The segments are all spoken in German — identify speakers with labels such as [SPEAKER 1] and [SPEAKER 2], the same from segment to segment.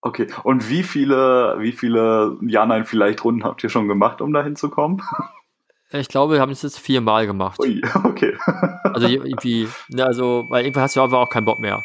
[SPEAKER 1] Okay, und wie viele, wie viele Ja, Nein, vielleicht Runden habt ihr schon gemacht, um da hinzukommen?
[SPEAKER 2] Ich glaube, wir haben es jetzt viermal gemacht.
[SPEAKER 1] Ui, okay.
[SPEAKER 2] Also irgendwie, ne, also, weil irgendwann hast du einfach auch keinen Bock mehr.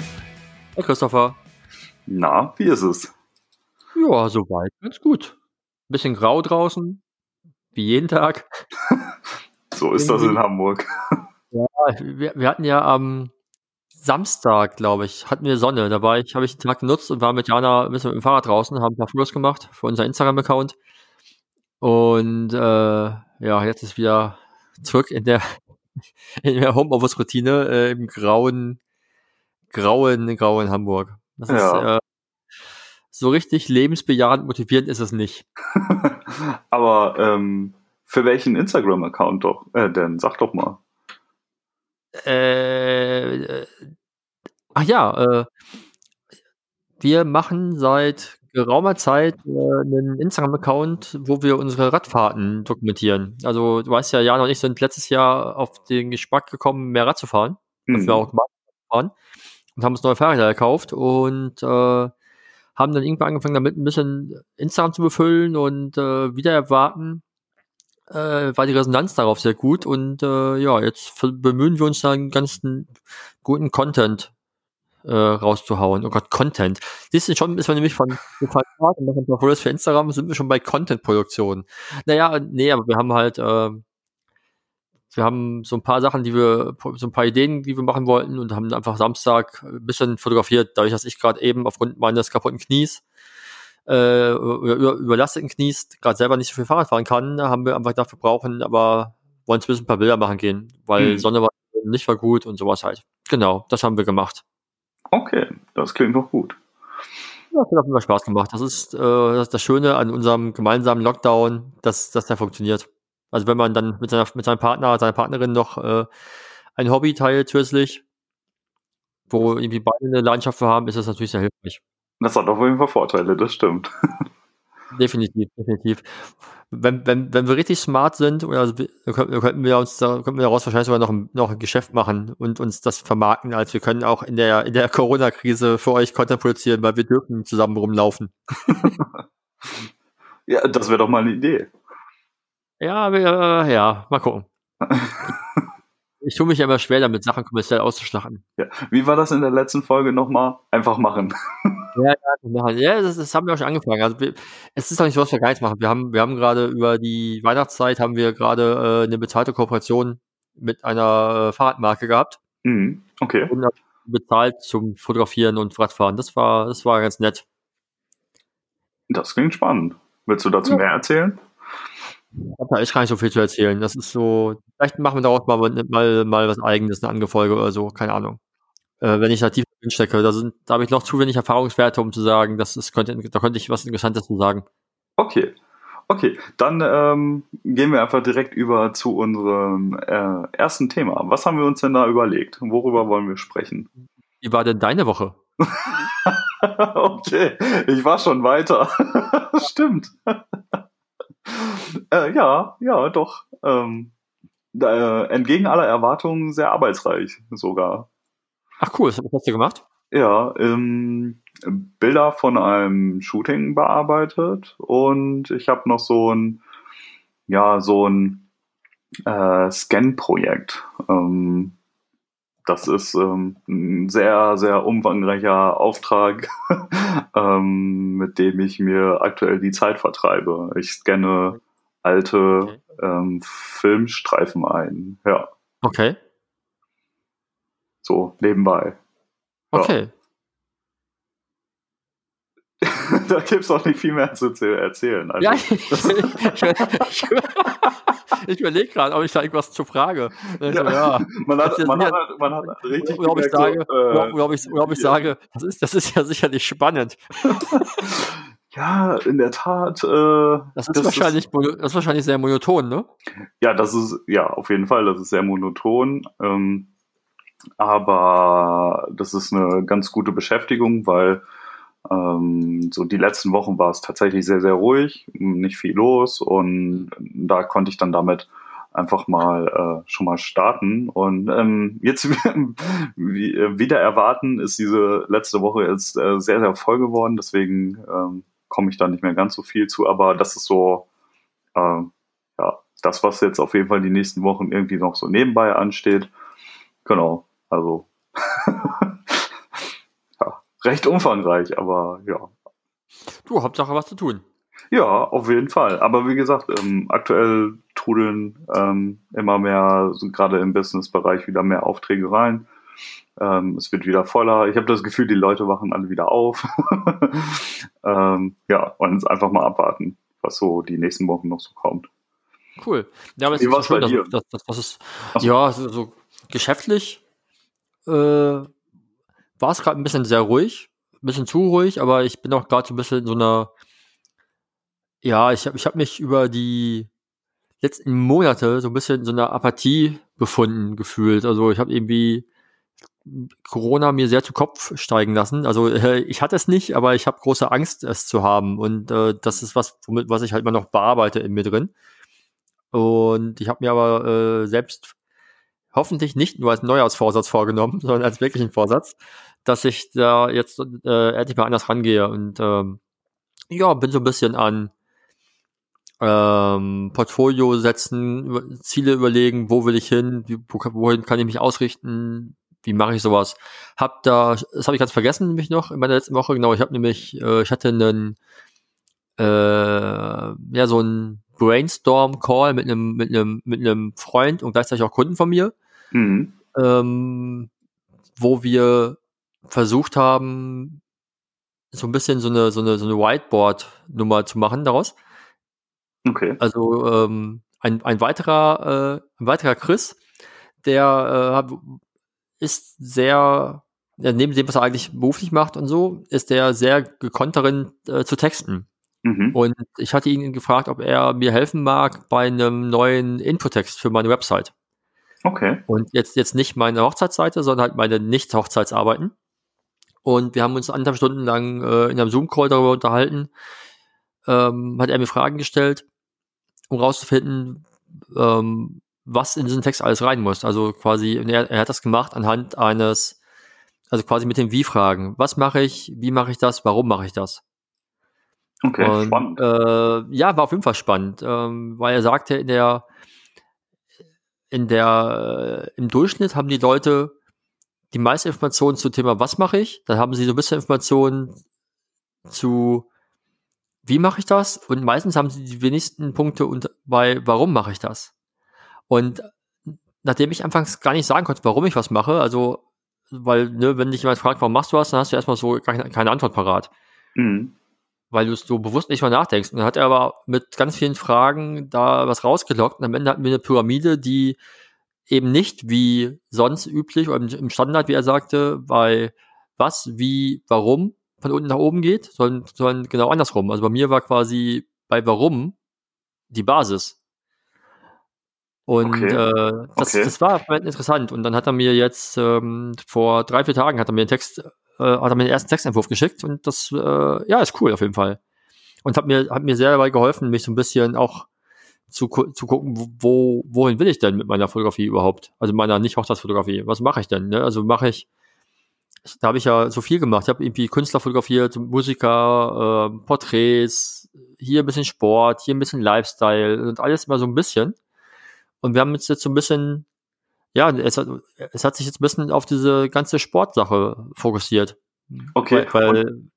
[SPEAKER 2] Hey Christopher.
[SPEAKER 1] Na, wie ist es?
[SPEAKER 2] Ja, soweit. Ganz gut. Bisschen grau draußen. Wie jeden Tag.
[SPEAKER 1] so ist das in Hamburg.
[SPEAKER 2] Ja, wir, wir hatten ja am Samstag, glaube ich, hatten wir Sonne. Da war ich, habe ich den Tag genutzt und war mit Jana ein bisschen mit dem Fahrrad draußen, haben ein paar Fotos gemacht für unser Instagram-Account. Und äh, ja, jetzt ist wieder zurück in der, in der Homeoffice-Routine äh, im grauen, grauen, grauen Hamburg. Das
[SPEAKER 1] Ja.
[SPEAKER 2] ist äh, so richtig lebensbejahend motivierend ist es nicht.
[SPEAKER 1] Aber ähm, für welchen Instagram-Account doch? Äh, denn sag doch mal.
[SPEAKER 2] Äh, ach ja, äh, wir machen seit geraumer Zeit äh, einen Instagram-Account, wo wir unsere Radfahrten dokumentieren. Also du weißt ja, Jan und ich sind letztes Jahr auf den Geschmack gekommen, mehr Rad zu fahren. Und
[SPEAKER 1] Hm.
[SPEAKER 2] wir auch fahren und haben uns neue Fahrräder gekauft und äh, haben dann irgendwann angefangen, damit ein bisschen Instagram zu befüllen und äh, wieder erwarten, äh, war die Resonanz darauf sehr gut und äh, ja, jetzt bemühen wir uns da einen ganzen guten Content äh, rauszuhauen. Oh Gott, Content. Siehst du, schon ist man nämlich von von für Instagram, sind wir schon bei Content-Produktion. Naja, nee, aber wir haben halt äh, wir haben so ein paar Sachen, die wir, so ein paar Ideen, die wir machen wollten und haben einfach Samstag ein bisschen fotografiert, dadurch, dass ich gerade eben aufgrund meines kaputten Knies äh, über, überlasteten Knies gerade selber nicht so viel Fahrrad fahren kann, haben wir einfach dafür brauchen, aber wollen zumindest ein paar Bilder machen gehen, weil
[SPEAKER 1] Mhm.
[SPEAKER 2] Sonne war nicht war gut und sowas halt. Genau, das haben wir gemacht.
[SPEAKER 1] Okay, das klingt doch gut.
[SPEAKER 2] Ja, das hat auf jeden Fall Spaß gemacht. Das ist, äh, das, ist das Schöne an unserem gemeinsamen Lockdown, dass, dass der funktioniert. Also wenn man dann mit, seiner, mit seinem Partner, seiner Partnerin noch äh, ein Hobby teilt zusätzlich, wo irgendwie beide eine Leidenschaft für haben, ist das natürlich sehr hilfreich.
[SPEAKER 1] Das hat auf jeden Fall Vorteile, das stimmt.
[SPEAKER 2] Definitiv, definitiv. Wenn, wenn, wenn wir richtig smart sind, oder also könnten wir uns da, könnten wir daraus wahrscheinlich sogar noch ein, noch ein Geschäft machen und uns das vermarkten, als wir können auch in der, in der Corona-Krise für euch Content produzieren, weil wir dürfen zusammen rumlaufen.
[SPEAKER 1] Ja, das wäre doch mal eine Idee.
[SPEAKER 2] Ja, wir, äh, ja, mal gucken. Ich tue mich ja immer schwer damit, Sachen kommerziell auszuschlachten.
[SPEAKER 1] Ja. Wie war das in der letzten Folge nochmal? Einfach machen.
[SPEAKER 2] Ja, ja, ja das, das haben wir auch schon angefangen. Also wir, es ist doch nicht so, was wir gar nichts machen. Wir haben, wir haben gerade über die Weihnachtszeit haben wir gerade äh, eine bezahlte Kooperation mit einer äh, Fahrradmarke gehabt
[SPEAKER 1] Mhm. Okay.
[SPEAKER 2] und haben bezahlt zum Fotografieren und Radfahren. Das war, das war ganz nett.
[SPEAKER 1] Das klingt spannend. Willst du dazu
[SPEAKER 2] Ja.
[SPEAKER 1] mehr erzählen?
[SPEAKER 2] Da ist gar nicht so viel zu erzählen. Das ist so, vielleicht machen wir daraus mal, mal, mal was eigenes, eine andere Folge oder so, keine Ahnung. Äh, wenn ich da tief drin stecke, da sind, da habe ich noch zu wenig Erfahrungswerte, um zu sagen, das ist, könnte, da könnte ich was Interessantes zu sagen.
[SPEAKER 1] Okay. Okay, dann ähm, gehen wir einfach direkt über zu unserem äh, ersten Thema. Was haben wir uns denn da überlegt? Worüber wollen wir sprechen?
[SPEAKER 2] Wie war denn deine Woche?
[SPEAKER 1] okay, ich war schon weiter. Stimmt. Äh, ja, ja, doch. Ähm, äh, entgegen aller Erwartungen sehr arbeitsreich sogar.
[SPEAKER 2] Ach cool, was hast du gemacht?
[SPEAKER 1] Ja, ähm, Bilder von einem Shooting bearbeitet und ich habe noch so ein, ja, so ein äh, Scan-Projekt. Ähm, das ist ähm, ein sehr, sehr umfangreicher Auftrag, ähm, mit dem ich mir aktuell die Zeit vertreibe. Ich scanne alte
[SPEAKER 2] Okay.
[SPEAKER 1] ähm, Filmstreifen ein. Ja,
[SPEAKER 2] Okay,
[SPEAKER 1] so nebenbei. Ja.
[SPEAKER 2] okay.
[SPEAKER 1] da gibt es auch nicht viel mehr zu erzählen. Also,
[SPEAKER 2] ja, ich, ich, ich, ich überlege gerade, ob ich da irgendwas zur Frage. Also, ja.
[SPEAKER 1] Man, hat, man, hat, man hat richtig
[SPEAKER 2] oder ob ich sage, so, äh, ob ich, ob ich ja. sage das, ist, das ist ja sicherlich spannend.
[SPEAKER 1] ja, in der Tat. Äh,
[SPEAKER 2] das, ist das, wahrscheinlich, ist, das ist wahrscheinlich sehr monoton, ne?
[SPEAKER 1] Ja, das ist, ja, auf jeden Fall, das ist sehr monoton. Ähm, aber das ist eine ganz gute Beschäftigung, weil ähm, so die letzten Wochen war es tatsächlich sehr, sehr ruhig, nicht viel los und da konnte ich dann damit einfach mal äh, schon mal starten. Und ähm, jetzt wie, äh, wieder erwarten ist diese letzte Woche jetzt äh, sehr, sehr voll geworden, deswegen ähm, komme ich da nicht mehr ganz so viel zu, aber das ist so äh, ja das, was jetzt auf jeden Fall die nächsten Wochen irgendwie noch so nebenbei ansteht. Genau, also recht umfangreich, aber ja.
[SPEAKER 2] Du, Hauptsache was zu tun.
[SPEAKER 1] Ja, auf jeden Fall. Aber wie gesagt, ähm, aktuell trudeln ähm, immer mehr, gerade im Business-Bereich, wieder mehr Aufträge rein. Ähm, es wird wieder voller. Ich habe das Gefühl, die Leute wachen alle wieder auf. ähm, ja, und jetzt einfach mal abwarten, was so die nächsten Wochen noch so kommt.
[SPEAKER 2] Cool. Ja, aber es ist schön, dass, dass, dass, es, so. ja, so, so geschäftlich äh, war es gerade ein bisschen sehr ruhig, ein bisschen zu ruhig, aber ich bin auch gerade so ein bisschen in so einer, ja, ich habe ich hab mich über die letzten Monate so ein bisschen in so einer Apathie befunden gefühlt. Also ich habe irgendwie Corona mir sehr zu Kopf steigen lassen. Also äh, ich hatte es nicht, aber ich habe große Angst, es zu haben. Und äh, das ist was, womit, was ich halt immer noch bearbeite in mir drin. Und ich habe mir aber äh, selbst hoffentlich nicht nur als Neujahrsvorsatz vorgenommen, sondern als wirklichen Vorsatz, dass ich da jetzt äh, endlich mal anders rangehe und ähm, ja, bin so ein bisschen an ähm, Portfolio setzen, Ziele überlegen, wo will ich hin, wohin kann ich mich ausrichten, wie mache ich sowas. Hab da, das habe ich ganz vergessen nämlich noch in meiner letzten Woche, genau, ich habe nämlich, äh, ich hatte einen, äh, ja, so ein Brainstorm-Call mit einem, mit einem, mit einem Freund und gleichzeitig auch Kunden von mir, mhm. ähm, wo wir versucht haben, so ein bisschen so eine, so eine, so eine Whiteboard-Nummer zu machen daraus.
[SPEAKER 1] Okay.
[SPEAKER 2] Also ähm, ein, ein weiterer, äh, ein weiterer Chris, der äh, ist sehr, neben dem, was er eigentlich beruflich macht und so, ist der sehr gekonnt darin äh, zu texten. Mhm. Und ich hatte ihn gefragt, ob er mir helfen mag bei einem neuen Infotext für meine Website.
[SPEAKER 1] Okay.
[SPEAKER 2] Und jetzt, jetzt nicht meine Hochzeitsseite, sondern halt meine Nicht-Hochzeitsarbeiten. Und wir haben uns anderthalb Stunden lang äh, in einem Zoom-Call darüber unterhalten. Ähm, hat er mir Fragen gestellt, um rauszufinden, ähm, was in diesen Text alles rein muss. Also quasi, er, er hat das gemacht anhand eines, also quasi mit den Wie-Fragen. Was mache ich? Wie mache ich das? Warum mache ich das?
[SPEAKER 1] Okay, und, spannend.
[SPEAKER 2] Äh, ja, war auf jeden Fall spannend, ähm, weil er sagte, in der, in der, äh, im Durchschnitt haben die Leute die meiste Informationen zum Thema, was mache ich, dann haben sie so ein bisschen Informationen zu, wie mache ich das und meistens haben sie die wenigsten Punkte und bei, warum mache ich das. Und nachdem ich anfangs gar nicht sagen konnte, warum ich was mache, also, weil, ne, wenn dich jemand fragt, warum machst du was, dann hast du erstmal so keine, keine Antwort parat. Mhm. Weil du so bewusst nicht mal nachdenkst. Und dann hat er aber mit ganz vielen Fragen da was rausgelockt und am Ende hatten wir eine Pyramide, die eben nicht wie sonst üblich oder im Standard, wie er sagte, bei was, wie, warum von unten nach oben geht, sondern, sondern genau andersrum. Also bei mir war quasi bei warum die Basis. Und okay. äh, das, okay. das war interessant. Und dann hat er mir jetzt ähm, vor drei, vier Tagen hat er mir den Text, äh, hat er mir den ersten Textentwurf geschickt und das äh, ja ist cool auf jeden Fall. Und hat mir, hat mir sehr dabei geholfen, mich so ein bisschen auch zu, zu gucken, wo, wohin will ich denn mit meiner Fotografie überhaupt? Also meiner Nicht-Hochzeitsfotografie. Was mache ich denn? Ne? Also mache ich, da habe ich ja so viel gemacht. Ich habe irgendwie Künstler fotografiert, Musiker, äh, Porträts, hier ein bisschen Sport, hier ein bisschen Lifestyle und alles immer so ein bisschen. Und wir haben uns jetzt so ein bisschen, ja, es hat, es hat sich jetzt ein bisschen auf diese ganze Sportsache fokussiert.
[SPEAKER 1] Okay.
[SPEAKER 2] Weil, weil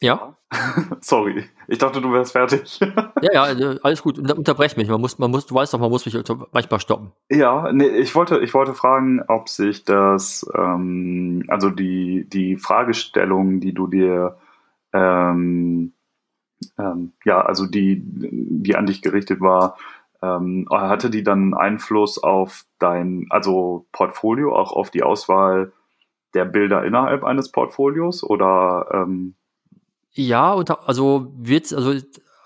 [SPEAKER 2] ja.
[SPEAKER 1] Sorry, ich dachte, du wärst fertig.
[SPEAKER 2] ja, ja, äh, alles gut. Unterbrech mich. Man muss, man muss, du weißt doch, man muss mich manchmal stoppen.
[SPEAKER 1] Ja, nee, ich wollte, ich wollte fragen, ob sich das, ähm, also die, die Fragestellung, die du dir ähm, ähm, ja, also die, die an dich gerichtet war, ähm, hatte die dann Einfluss auf dein, also Portfolio, auch auf die Auswahl der Bilder innerhalb eines Portfolios oder ähm
[SPEAKER 2] ja, und also wird, also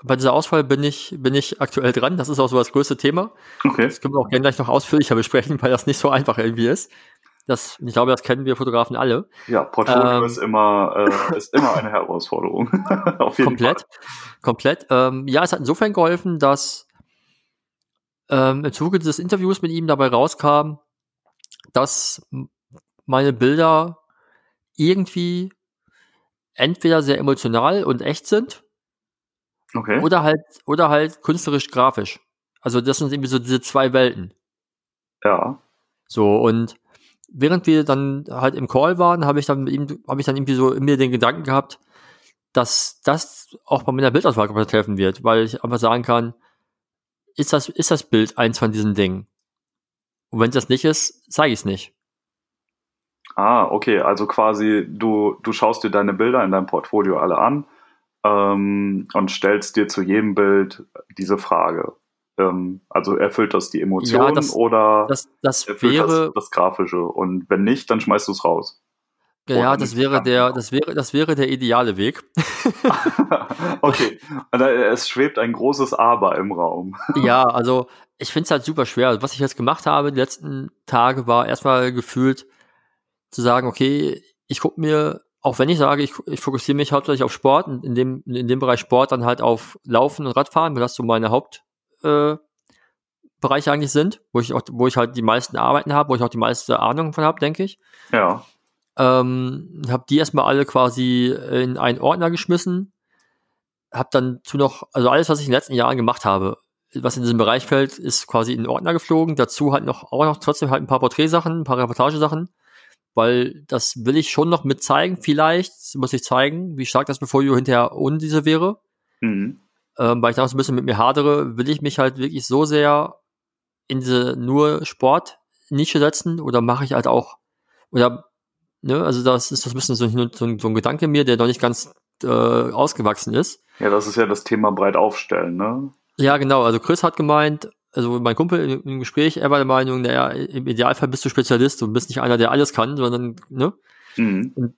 [SPEAKER 2] bei dieser Auswahl bin ich, bin ich aktuell dran. Das ist auch so das größte Thema. Okay. Das können wir auch gerne gleich noch ausführlicher besprechen, weil das nicht so einfach irgendwie ist. Das, ich glaube, das kennen wir Fotografen alle.
[SPEAKER 1] Ja, Portfolio ähm, ist immer, äh, ist immer eine Herausforderung.
[SPEAKER 2] Auf jeden komplett, Fall. Komplett. Ähm, ja, es hat insofern geholfen, dass ähm, im Zuge des Interviews mit ihm dabei rauskam, dass meine Bilder irgendwie entweder sehr emotional und echt sind
[SPEAKER 1] okay.
[SPEAKER 2] oder halt oder halt künstlerisch grafisch. Also das sind irgendwie so diese zwei Welten.
[SPEAKER 1] Ja.
[SPEAKER 2] So und während wir dann halt im Call waren, habe ich dann mit ihm habe ich dann irgendwie so in mir den Gedanken gehabt, dass das auch bei meiner Bildauswahl helfen wird, weil ich einfach sagen kann, ist das ist das Bild eins von diesen Dingen? Und wenn es das nicht ist, zeige ich es nicht.
[SPEAKER 1] Ah, okay. Also quasi, du, du schaust dir deine Bilder in deinem Portfolio alle an ähm, und stellst dir zu jedem Bild diese Frage. Ähm, also erfüllt das die Emotionen ja, das, oder
[SPEAKER 2] das, das wäre
[SPEAKER 1] das, das, Grafische? Und wenn nicht, dann schmeißt du es raus.
[SPEAKER 2] Ja, das wäre der, das wäre, das wäre der ideale Weg.
[SPEAKER 1] okay, es schwebt ein großes Aber im Raum.
[SPEAKER 2] ja, also ich finde es halt super schwer. Was ich jetzt gemacht habe die letzten Tage war erstmal gefühlt zu sagen, okay, ich gucke mir, auch wenn ich sage, ich, ich fokussiere mich hauptsächlich auf Sport, in dem, in dem Bereich Sport dann halt auf Laufen und Radfahren, weil das so meine Hauptbereiche äh, eigentlich sind, wo ich auch, wo ich halt die meisten Arbeiten habe, wo ich auch die meiste Ahnung von habe, denke ich.
[SPEAKER 1] Ja.
[SPEAKER 2] Ähm, habe die erstmal alle quasi in einen Ordner geschmissen, habe dann zu noch, also alles, was ich in den letzten Jahren gemacht habe, was in diesem Bereich fällt, ist quasi in den Ordner geflogen. Dazu halt noch auch noch trotzdem halt ein paar Porträtsachen, ein paar Reportagesachen weil das will ich schon noch mit zeigen. Vielleicht muss ich zeigen, wie stark das Portfolio hinterher ohne diese wäre. Mhm. Ähm, weil ich da so ein bisschen mit mir hadere, will ich mich halt wirklich so sehr in diese nur Sport-Nische setzen oder mache ich halt auch, oder, ne, also das ist das ein bisschen so, so, ein, so ein Gedanke mir, der noch nicht ganz äh, ausgewachsen ist.
[SPEAKER 1] Ja, das ist ja das Thema breit aufstellen, ne?
[SPEAKER 2] Ja, genau. Also Chris hat gemeint, also mein Kumpel im Gespräch, er war der Meinung, naja, im Idealfall bist du Spezialist und bist nicht einer, der alles kann, sondern, ne? Mhm. Und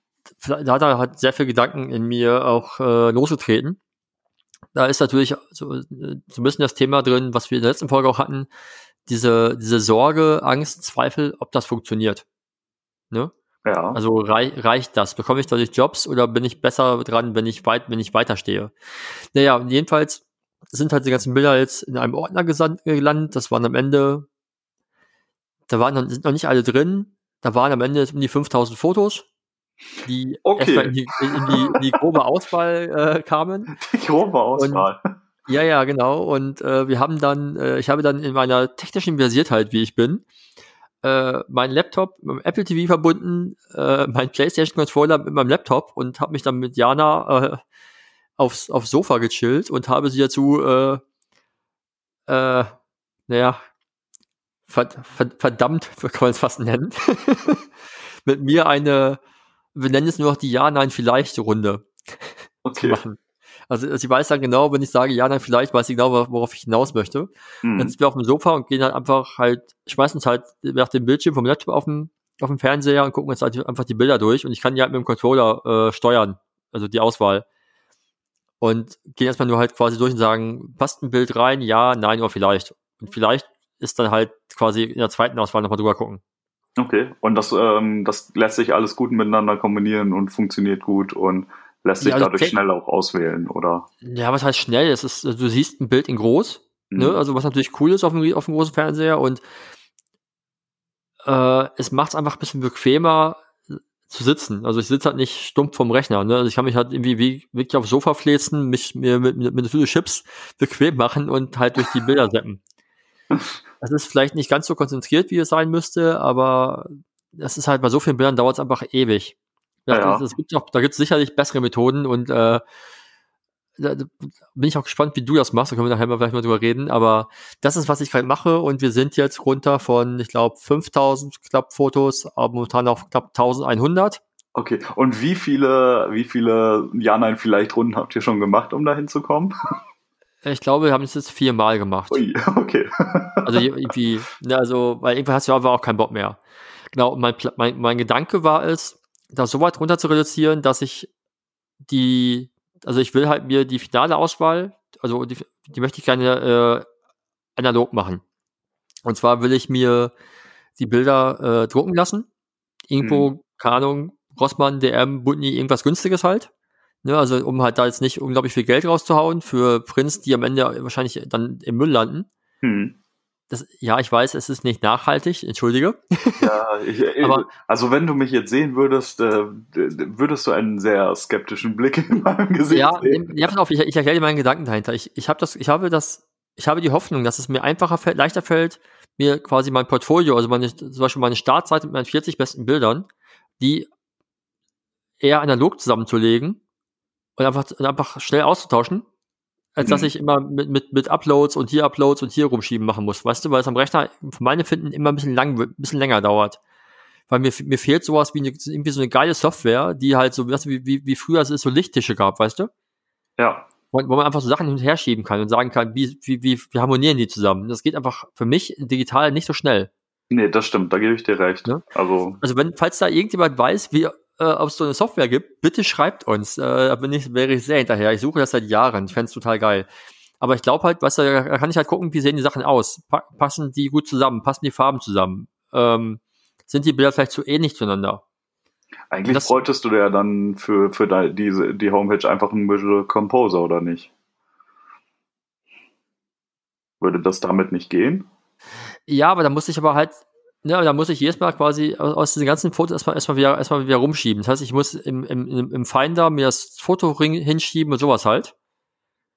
[SPEAKER 2] da hat er halt sehr viel Gedanken in mir auch äh, losgetreten. Da ist natürlich so, so ein bisschen das Thema drin, was wir in der letzten Folge auch hatten, diese, diese Sorge, Angst, Zweifel, ob das funktioniert. Ne?
[SPEAKER 1] Ja.
[SPEAKER 2] Also rei reicht das? Bekomme ich dadurch Jobs oder bin ich besser dran, wenn ich weit, wenn ich weiterstehe? Naja, jedenfalls sind halt die ganzen Bilder jetzt in einem Ordner gelandet. Das waren am Ende, da waren noch, sind noch nicht alle drin. Da waren am Ende um die 5000 Fotos, die
[SPEAKER 1] okay.
[SPEAKER 2] in die, in, die, in die grobe Auswahl äh, kamen.
[SPEAKER 1] Die grobe Auswahl.
[SPEAKER 2] Und, ja, ja, genau. Und äh, wir haben dann, äh, ich habe dann in meiner technischen Versiertheit, wie ich bin, äh, meinen Laptop mit dem Apple TV verbunden, äh, mein PlayStation Controller mit meinem Laptop und habe mich dann mit Jana äh, aufs, aufs Sofa gechillt und habe sie dazu, äh, äh, naja, verd, verdammt, kann man es fast nennen, mit mir eine, wir nennen es nur noch die Ja-Nein-Vielleicht-Runde
[SPEAKER 1] okay. machen.
[SPEAKER 2] Also sie weiß dann genau, wenn ich sage ja, nein, vielleicht weiß sie genau, worauf ich hinaus möchte. Mhm. Dann sind wir auf dem Sofa und gehen halt einfach halt, schmeißen uns halt nach dem Bildschirm vom Laptop auf dem, auf dem Fernseher und gucken uns halt einfach die Bilder durch und ich kann die halt mit dem Controller äh, steuern, also die Auswahl und gehen erstmal nur halt quasi durch und sagen, passt ein Bild rein, ja, nein oder vielleicht. Und vielleicht ist dann halt quasi in der zweiten Auswahl nochmal drüber gucken.
[SPEAKER 1] Okay, und das, ähm, das lässt sich alles gut miteinander kombinieren und funktioniert gut und lässt sich ja, also dadurch schnell auch auswählen, oder?
[SPEAKER 2] Ja, was heißt schnell? Es ist, du siehst ein Bild in groß, ne? mhm. ne? also was natürlich cool ist auf dem, auf dem großen Fernseher und äh, es macht es einfach ein bisschen bequemer, zu sitzen. Also ich sitze halt nicht stumpf vom Rechner. Ne? Also ich kann mich halt irgendwie wie, wirklich aufs Sofa fläzen, mich mir mit, mit, mit Chips bequem machen und halt durch die Bilder seppen. Das ist vielleicht nicht ganz so konzentriert, wie es sein müsste, aber das ist halt bei so vielen Bildern dauert es einfach ewig. Ja. Das, das gibt auch, da gibt es sicherlich bessere Methoden und äh, da bin ich auch gespannt, wie du das machst. Da können wir nachher mal vielleicht mal drüber reden. Aber das ist, was ich gerade mache. Und wir sind jetzt runter von, ich glaube, 5000 knapp Fotos, aber momentan auf knapp 1100.
[SPEAKER 1] Okay, und wie viele, wie viele Ja, Nein, vielleicht Runden habt ihr schon gemacht, um da hinzukommen?
[SPEAKER 2] Ich glaube, wir haben es jetzt viermal gemacht.
[SPEAKER 1] Ui, okay.
[SPEAKER 2] Also irgendwie, ne, also, weil irgendwann hast du aber auch keinen Bock mehr. Genau, mein, mein, mein Gedanke war es, das so weit runter zu reduzieren, dass ich die, also ich will halt mir die finale Auswahl, also die, die möchte ich gerne äh, analog machen. Und zwar will ich mir die Bilder äh, drucken lassen. Irgendwo,
[SPEAKER 1] Mhm.
[SPEAKER 2] keine Ahnung, Rossmann, DM, Butni, irgendwas günstiges halt. Ne, also um halt da jetzt nicht unglaublich viel Geld rauszuhauen für Prints, die am Ende wahrscheinlich dann im Müll landen.
[SPEAKER 1] Hm.
[SPEAKER 2] Das, ja, ich weiß, es ist nicht nachhaltig, entschuldige.
[SPEAKER 1] Ja, ich, ich,
[SPEAKER 2] Aber-
[SPEAKER 1] also wenn du mich jetzt sehen würdest, äh, würdest du einen sehr skeptischen Blick in meinem Gesicht
[SPEAKER 2] Ja,
[SPEAKER 1] sehen.
[SPEAKER 2] ja, pass auf, ich, ich erkläre dir meinen Gedanken dahinter. Ich, ich habe das, ich habe das, ich habe die Hoffnung, dass es mir einfacher fällt, leichter fällt, mir quasi mein Portfolio, also meine, zum Beispiel meine Startseite mit meinen 40 besten Bildern, die eher analog zusammenzulegen und einfach, und einfach schnell auszutauschen, als dass
[SPEAKER 1] Mhm.
[SPEAKER 2] ich immer mit, mit, mit Uploads und hier Uploads und hier rumschieben machen muss. Weißt du, weil es am Rechner für meine Finden immer ein bisschen lang, ein bisschen länger dauert. Weil mir, mir fehlt sowas wie eine, irgendwie so eine geile Software, die halt so, weißt du, wie, wie, wie früher es so Lichttische gab, weißt du?
[SPEAKER 1] Ja,
[SPEAKER 2] wo, wo man einfach so Sachen hin und her schieben kann und sagen kann, wie, wie, wie, wie harmonieren die zusammen. Das geht einfach für mich digital nicht so schnell.
[SPEAKER 1] nee, das stimmt, da gebe ich dir recht.
[SPEAKER 2] Ja.
[SPEAKER 1] Also,
[SPEAKER 2] Also wenn, falls da irgendjemand weiß, wie, äh, ob es so eine Software gibt, bitte schreibt uns. Äh, da bin ich, wäre ich sehr hinterher. Ich suche das seit Jahren. Ich fände total geil. Aber ich glaube halt, weißt du, da kann ich halt gucken, wie sehen die Sachen aus. Pa passen die gut zusammen? Passen die Farben zusammen? Ähm, sind die Bilder vielleicht zu ähnlich zueinander?
[SPEAKER 1] eigentlich
[SPEAKER 2] Das-
[SPEAKER 1] bräuchtest du ja dann für, für de, diese, die Homepage einfach einen Visual Composer, oder nicht? Würde das damit nicht gehen?
[SPEAKER 2] Ja, aber da muss ich aber halt, ne, da muss ich jedes Mal quasi aus, aus diesen ganzen Fotos erstmal, erstmal wieder, erstmal wieder rumschieben. Das heißt, ich muss im, im, im Finder mir das Foto hinschieben und sowas halt.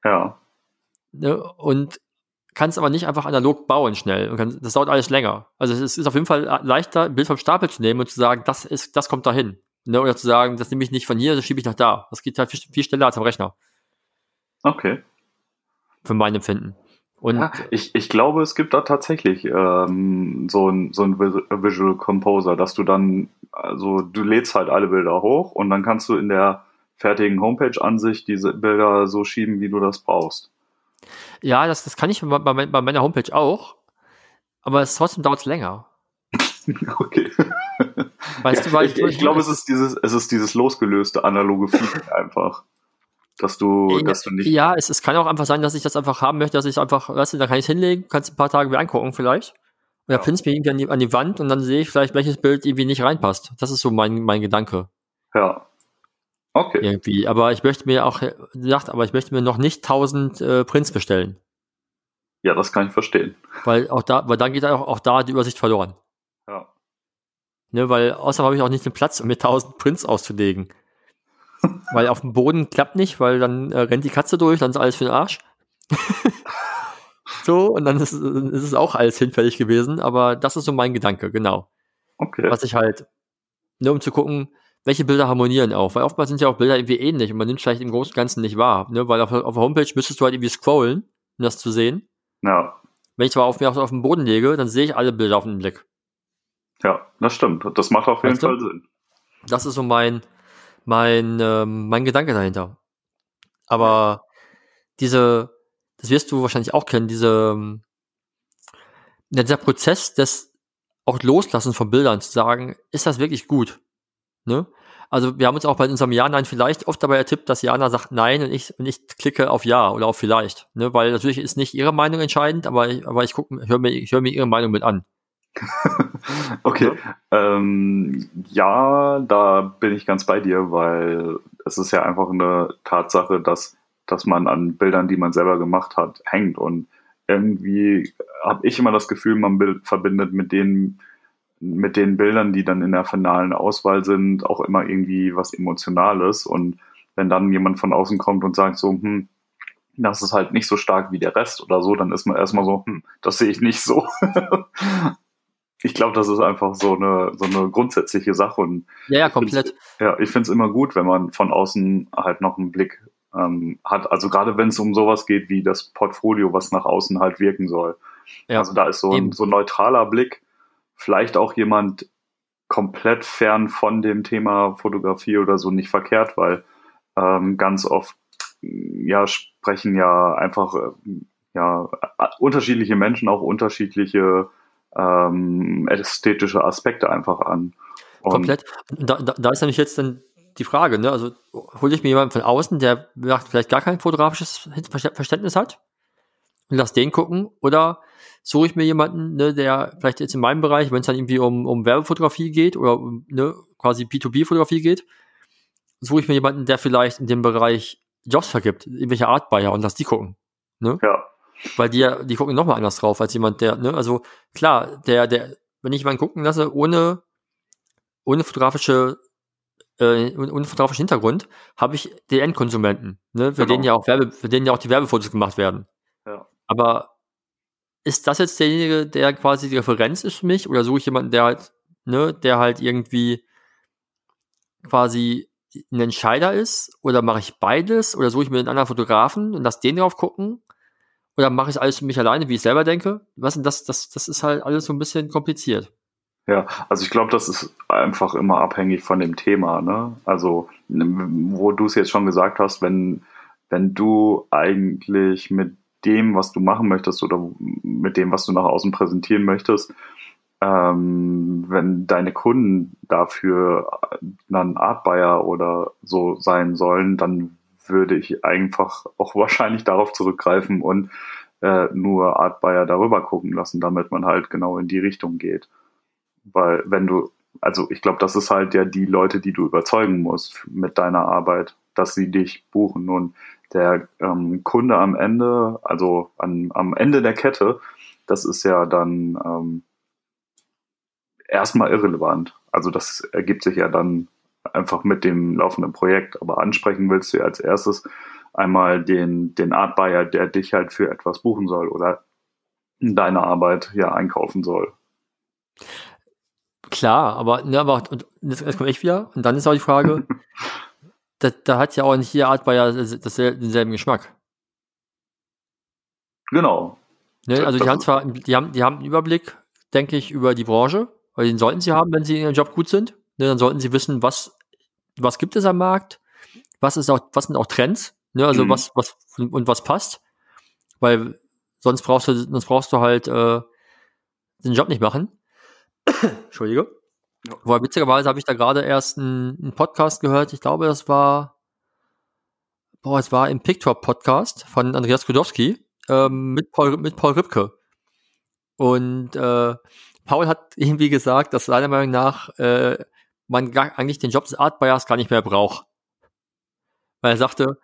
[SPEAKER 1] Ja.
[SPEAKER 2] Ne, und kann es aber nicht einfach analog bauen schnell. Und kann, das dauert alles länger. Also es ist auf jeden Fall leichter, ein Bild vom Stapel zu nehmen und zu sagen, das ist, das kommt dahin. Ne, oder zu sagen, das nehme ich nicht von hier, das schiebe ich nach da. Das geht halt viel, viel schneller als am Rechner,
[SPEAKER 1] Okay.
[SPEAKER 2] für mein Empfinden. Und
[SPEAKER 1] Ja, ich, ich glaube, es gibt da tatsächlich ähm, so ein, so ein Vis- Visual Composer, dass du dann, also du lädst halt alle Bilder hoch und dann kannst du in der fertigen Homepage-Ansicht diese Bilder so schieben, wie du das brauchst.
[SPEAKER 2] ja, das, das kann ich bei, bei, bei meiner Homepage auch. Aber es trotzdem dauert es länger.
[SPEAKER 1] Okay.
[SPEAKER 2] Weißt du, weil
[SPEAKER 1] ich, ich glaube, es ist dieses, es ist dieses losgelöste analoge Feeling einfach. Dass du,
[SPEAKER 2] Ja,
[SPEAKER 1] dass du nicht.
[SPEAKER 2] Ja, es, es kann auch einfach sein, dass ich das einfach haben möchte, dass ich es einfach, weißt du, da kann ich es hinlegen, kannst ein paar Tage wieder angucken vielleicht. Oder
[SPEAKER 1] Ja.
[SPEAKER 2] pinnst mir irgendwie an die, an die Wand und dann sehe ich vielleicht, welches Bild irgendwie nicht reinpasst. Das ist so mein, mein Gedanke
[SPEAKER 1] Ja. Okay.
[SPEAKER 2] irgendwie. Aber ich möchte mir auch, gesagt, aber ich möchte mir noch nicht 1000 äh, Prints bestellen.
[SPEAKER 1] Ja, das kann ich verstehen.
[SPEAKER 2] Weil auch da, weil dann geht auch, auch da die Übersicht verloren.
[SPEAKER 1] Ja.
[SPEAKER 2] Ne, weil außerdem habe ich auch nicht den Platz, um mir 1000 Prints auszulegen. Weil auf dem Boden klappt nicht, weil dann äh, rennt die Katze durch, dann ist alles für den Arsch. so, und dann ist, ist es auch alles hinfällig gewesen, aber das ist so mein Gedanke, genau.
[SPEAKER 1] Okay.
[SPEAKER 2] Was ich halt, ne, um zu gucken, welche Bilder harmonieren auch, weil oftmals sind ja auch Bilder irgendwie ähnlich und man nimmt vielleicht im Großen und Ganzen nicht wahr, ne, weil auf, auf der Homepage müsstest du halt irgendwie scrollen, um das zu sehen.
[SPEAKER 1] Ja.
[SPEAKER 2] Wenn ich zwar auf mir auf, auf den Boden lege, dann sehe ich alle Bilder auf den Blick.
[SPEAKER 1] Ja, das stimmt. Das macht auf jeden
[SPEAKER 2] Weißt du?
[SPEAKER 1] Fall Sinn.
[SPEAKER 2] Das ist so mein, mein, ähm, mein Gedanke dahinter. Aber diese, das wirst du wahrscheinlich auch kennen, diese, ähm, dieser Prozess des auch Loslassen von Bildern, zu sagen, ist das wirklich gut? Ne? Also wir haben uns auch bei unserem Ja, Nein vielleicht oft dabei ertippt, dass Jana sagt Nein und ich, und ich klicke auf Ja oder auf Vielleicht. Ne? Weil natürlich ist nicht ihre Meinung entscheidend, aber ich, aber ich höre mir, ich höre mir ihre Meinung mit an.
[SPEAKER 1] Okay. Ähm, ja, da bin ich ganz bei dir, weil es ist ja einfach eine Tatsache, dass, dass man an Bildern, die man selber gemacht hat, hängt. Und irgendwie habe ich immer das Gefühl, man verbindet mit den, mit den Bildern, die dann in der finalen Auswahl sind, auch immer irgendwie was Emotionales. Und wenn dann jemand von außen kommt und sagt so, hm, das ist halt nicht so stark wie der Rest oder so, dann ist man erstmal so, hm, das sehe ich nicht so. ich glaube, das ist einfach so eine, so eine grundsätzliche Sache und
[SPEAKER 2] Ja, ja, komplett.
[SPEAKER 1] ja, ich finde es immer gut, wenn man von außen halt noch einen Blick ähm, hat. Also gerade wenn es um sowas geht wie das Portfolio, was nach außen halt wirken soll.
[SPEAKER 2] Ja,
[SPEAKER 1] also da ist so ein, so ein neutraler Blick, vielleicht auch jemand komplett fern von dem Thema Fotografie oder so nicht verkehrt, weil ähm, ganz oft ja sprechen ja einfach äh, ja unterschiedliche Menschen auch unterschiedliche ähm, ästhetische Aspekte einfach an.
[SPEAKER 2] Und Komplett. Da, da, da ist nämlich jetzt dann die Frage, ne? Also hole ich mir jemanden von außen, der vielleicht gar kein fotografisches Verständnis hat und lass den gucken, oder suche ich mir jemanden, ne, der vielleicht jetzt in meinem Bereich, wenn es dann irgendwie um, um Werbefotografie geht oder um, ne, quasi B2B-Fotografie geht, suche ich mir jemanden, der vielleicht in dem Bereich Jobs vergibt, irgendwelche Art Buyer und lass die gucken. Ne?
[SPEAKER 1] Ja.
[SPEAKER 2] Weil die ja, die gucken nochmal anders drauf als jemand, der, ne, also klar, der, der, wenn ich jemanden gucken lasse, ohne, ohne fotografische, äh, ohne fotografischen Hintergrund, habe ich den Endkonsumenten, ne, für genau. den ja auch Werbe, für den ja auch die Werbefotos gemacht werden.
[SPEAKER 1] Ja.
[SPEAKER 2] Aber ist das jetzt derjenige, der quasi die Referenz ist für mich? Oder suche ich jemanden, der halt, ne, der halt irgendwie quasi ein Entscheider ist? Oder mache ich beides? Oder suche ich mir einen anderen Fotografen und lass den drauf gucken? Oder mache ich alles für mich alleine, wie ich selber denke? Was denn das, das, das ist halt alles so ein bisschen kompliziert.
[SPEAKER 1] Ja, also ich glaube, das ist einfach immer abhängig von dem Thema, ne? Also, wo du es jetzt schon gesagt hast, wenn, wenn du eigentlich mit dem, was du machen möchtest oder mit dem, was du nach außen präsentieren möchtest, ähm, wenn deine Kunden dafür dann Art Buyer oder so sein sollen, dann würde ich einfach auch wahrscheinlich darauf zurückgreifen und äh, nur Art Buyer darüber gucken lassen, damit man halt genau in die Richtung geht. Weil wenn du, also ich glaube, das ist halt ja die Leute, die du überzeugen musst mit deiner Arbeit, dass sie dich buchen. Und der ähm, Kunde am Ende, also an, am Ende der Kette, das ist ja dann ähm, erstmal irrelevant. Also das ergibt sich ja dann einfach mit dem laufenden Projekt. Aber ansprechen willst du ja als erstes einmal den, den Art Buyer, der dich halt für etwas buchen soll oder deine Arbeit ja einkaufen soll.
[SPEAKER 2] Klar, aber, ne, aber und jetzt, komme ich wieder. Und dann ist auch die Frage, da, da hat ja auch nicht jede Art Bayer denselben Geschmack.
[SPEAKER 1] Genau.
[SPEAKER 2] Ne, also die haben zwar, die haben, die haben einen Überblick, denke ich, über die Branche, weil den sollten sie haben, wenn sie in ihrem Job gut sind. Ne, dann sollten sie wissen, was, was gibt es am Markt, was ist auch, was sind auch Trends, ne, also mhm. was, was und was passt. Weil sonst brauchst du, sonst brauchst du halt äh, den Job nicht machen. Entschuldige. Ja. Weil witzigerweise habe ich da gerade erst einen, einen, Podcast gehört. Ich glaube, das war, boah, es war im Pictop Podcast von Andreas Kudowski ähm, mit, Paul, mit Paul Ripke. Und äh, Paul hat irgendwie gesagt, dass seiner Meinung nach äh, man gar, eigentlich den Job des Art Buyers gar nicht mehr braucht. Weil er sagte,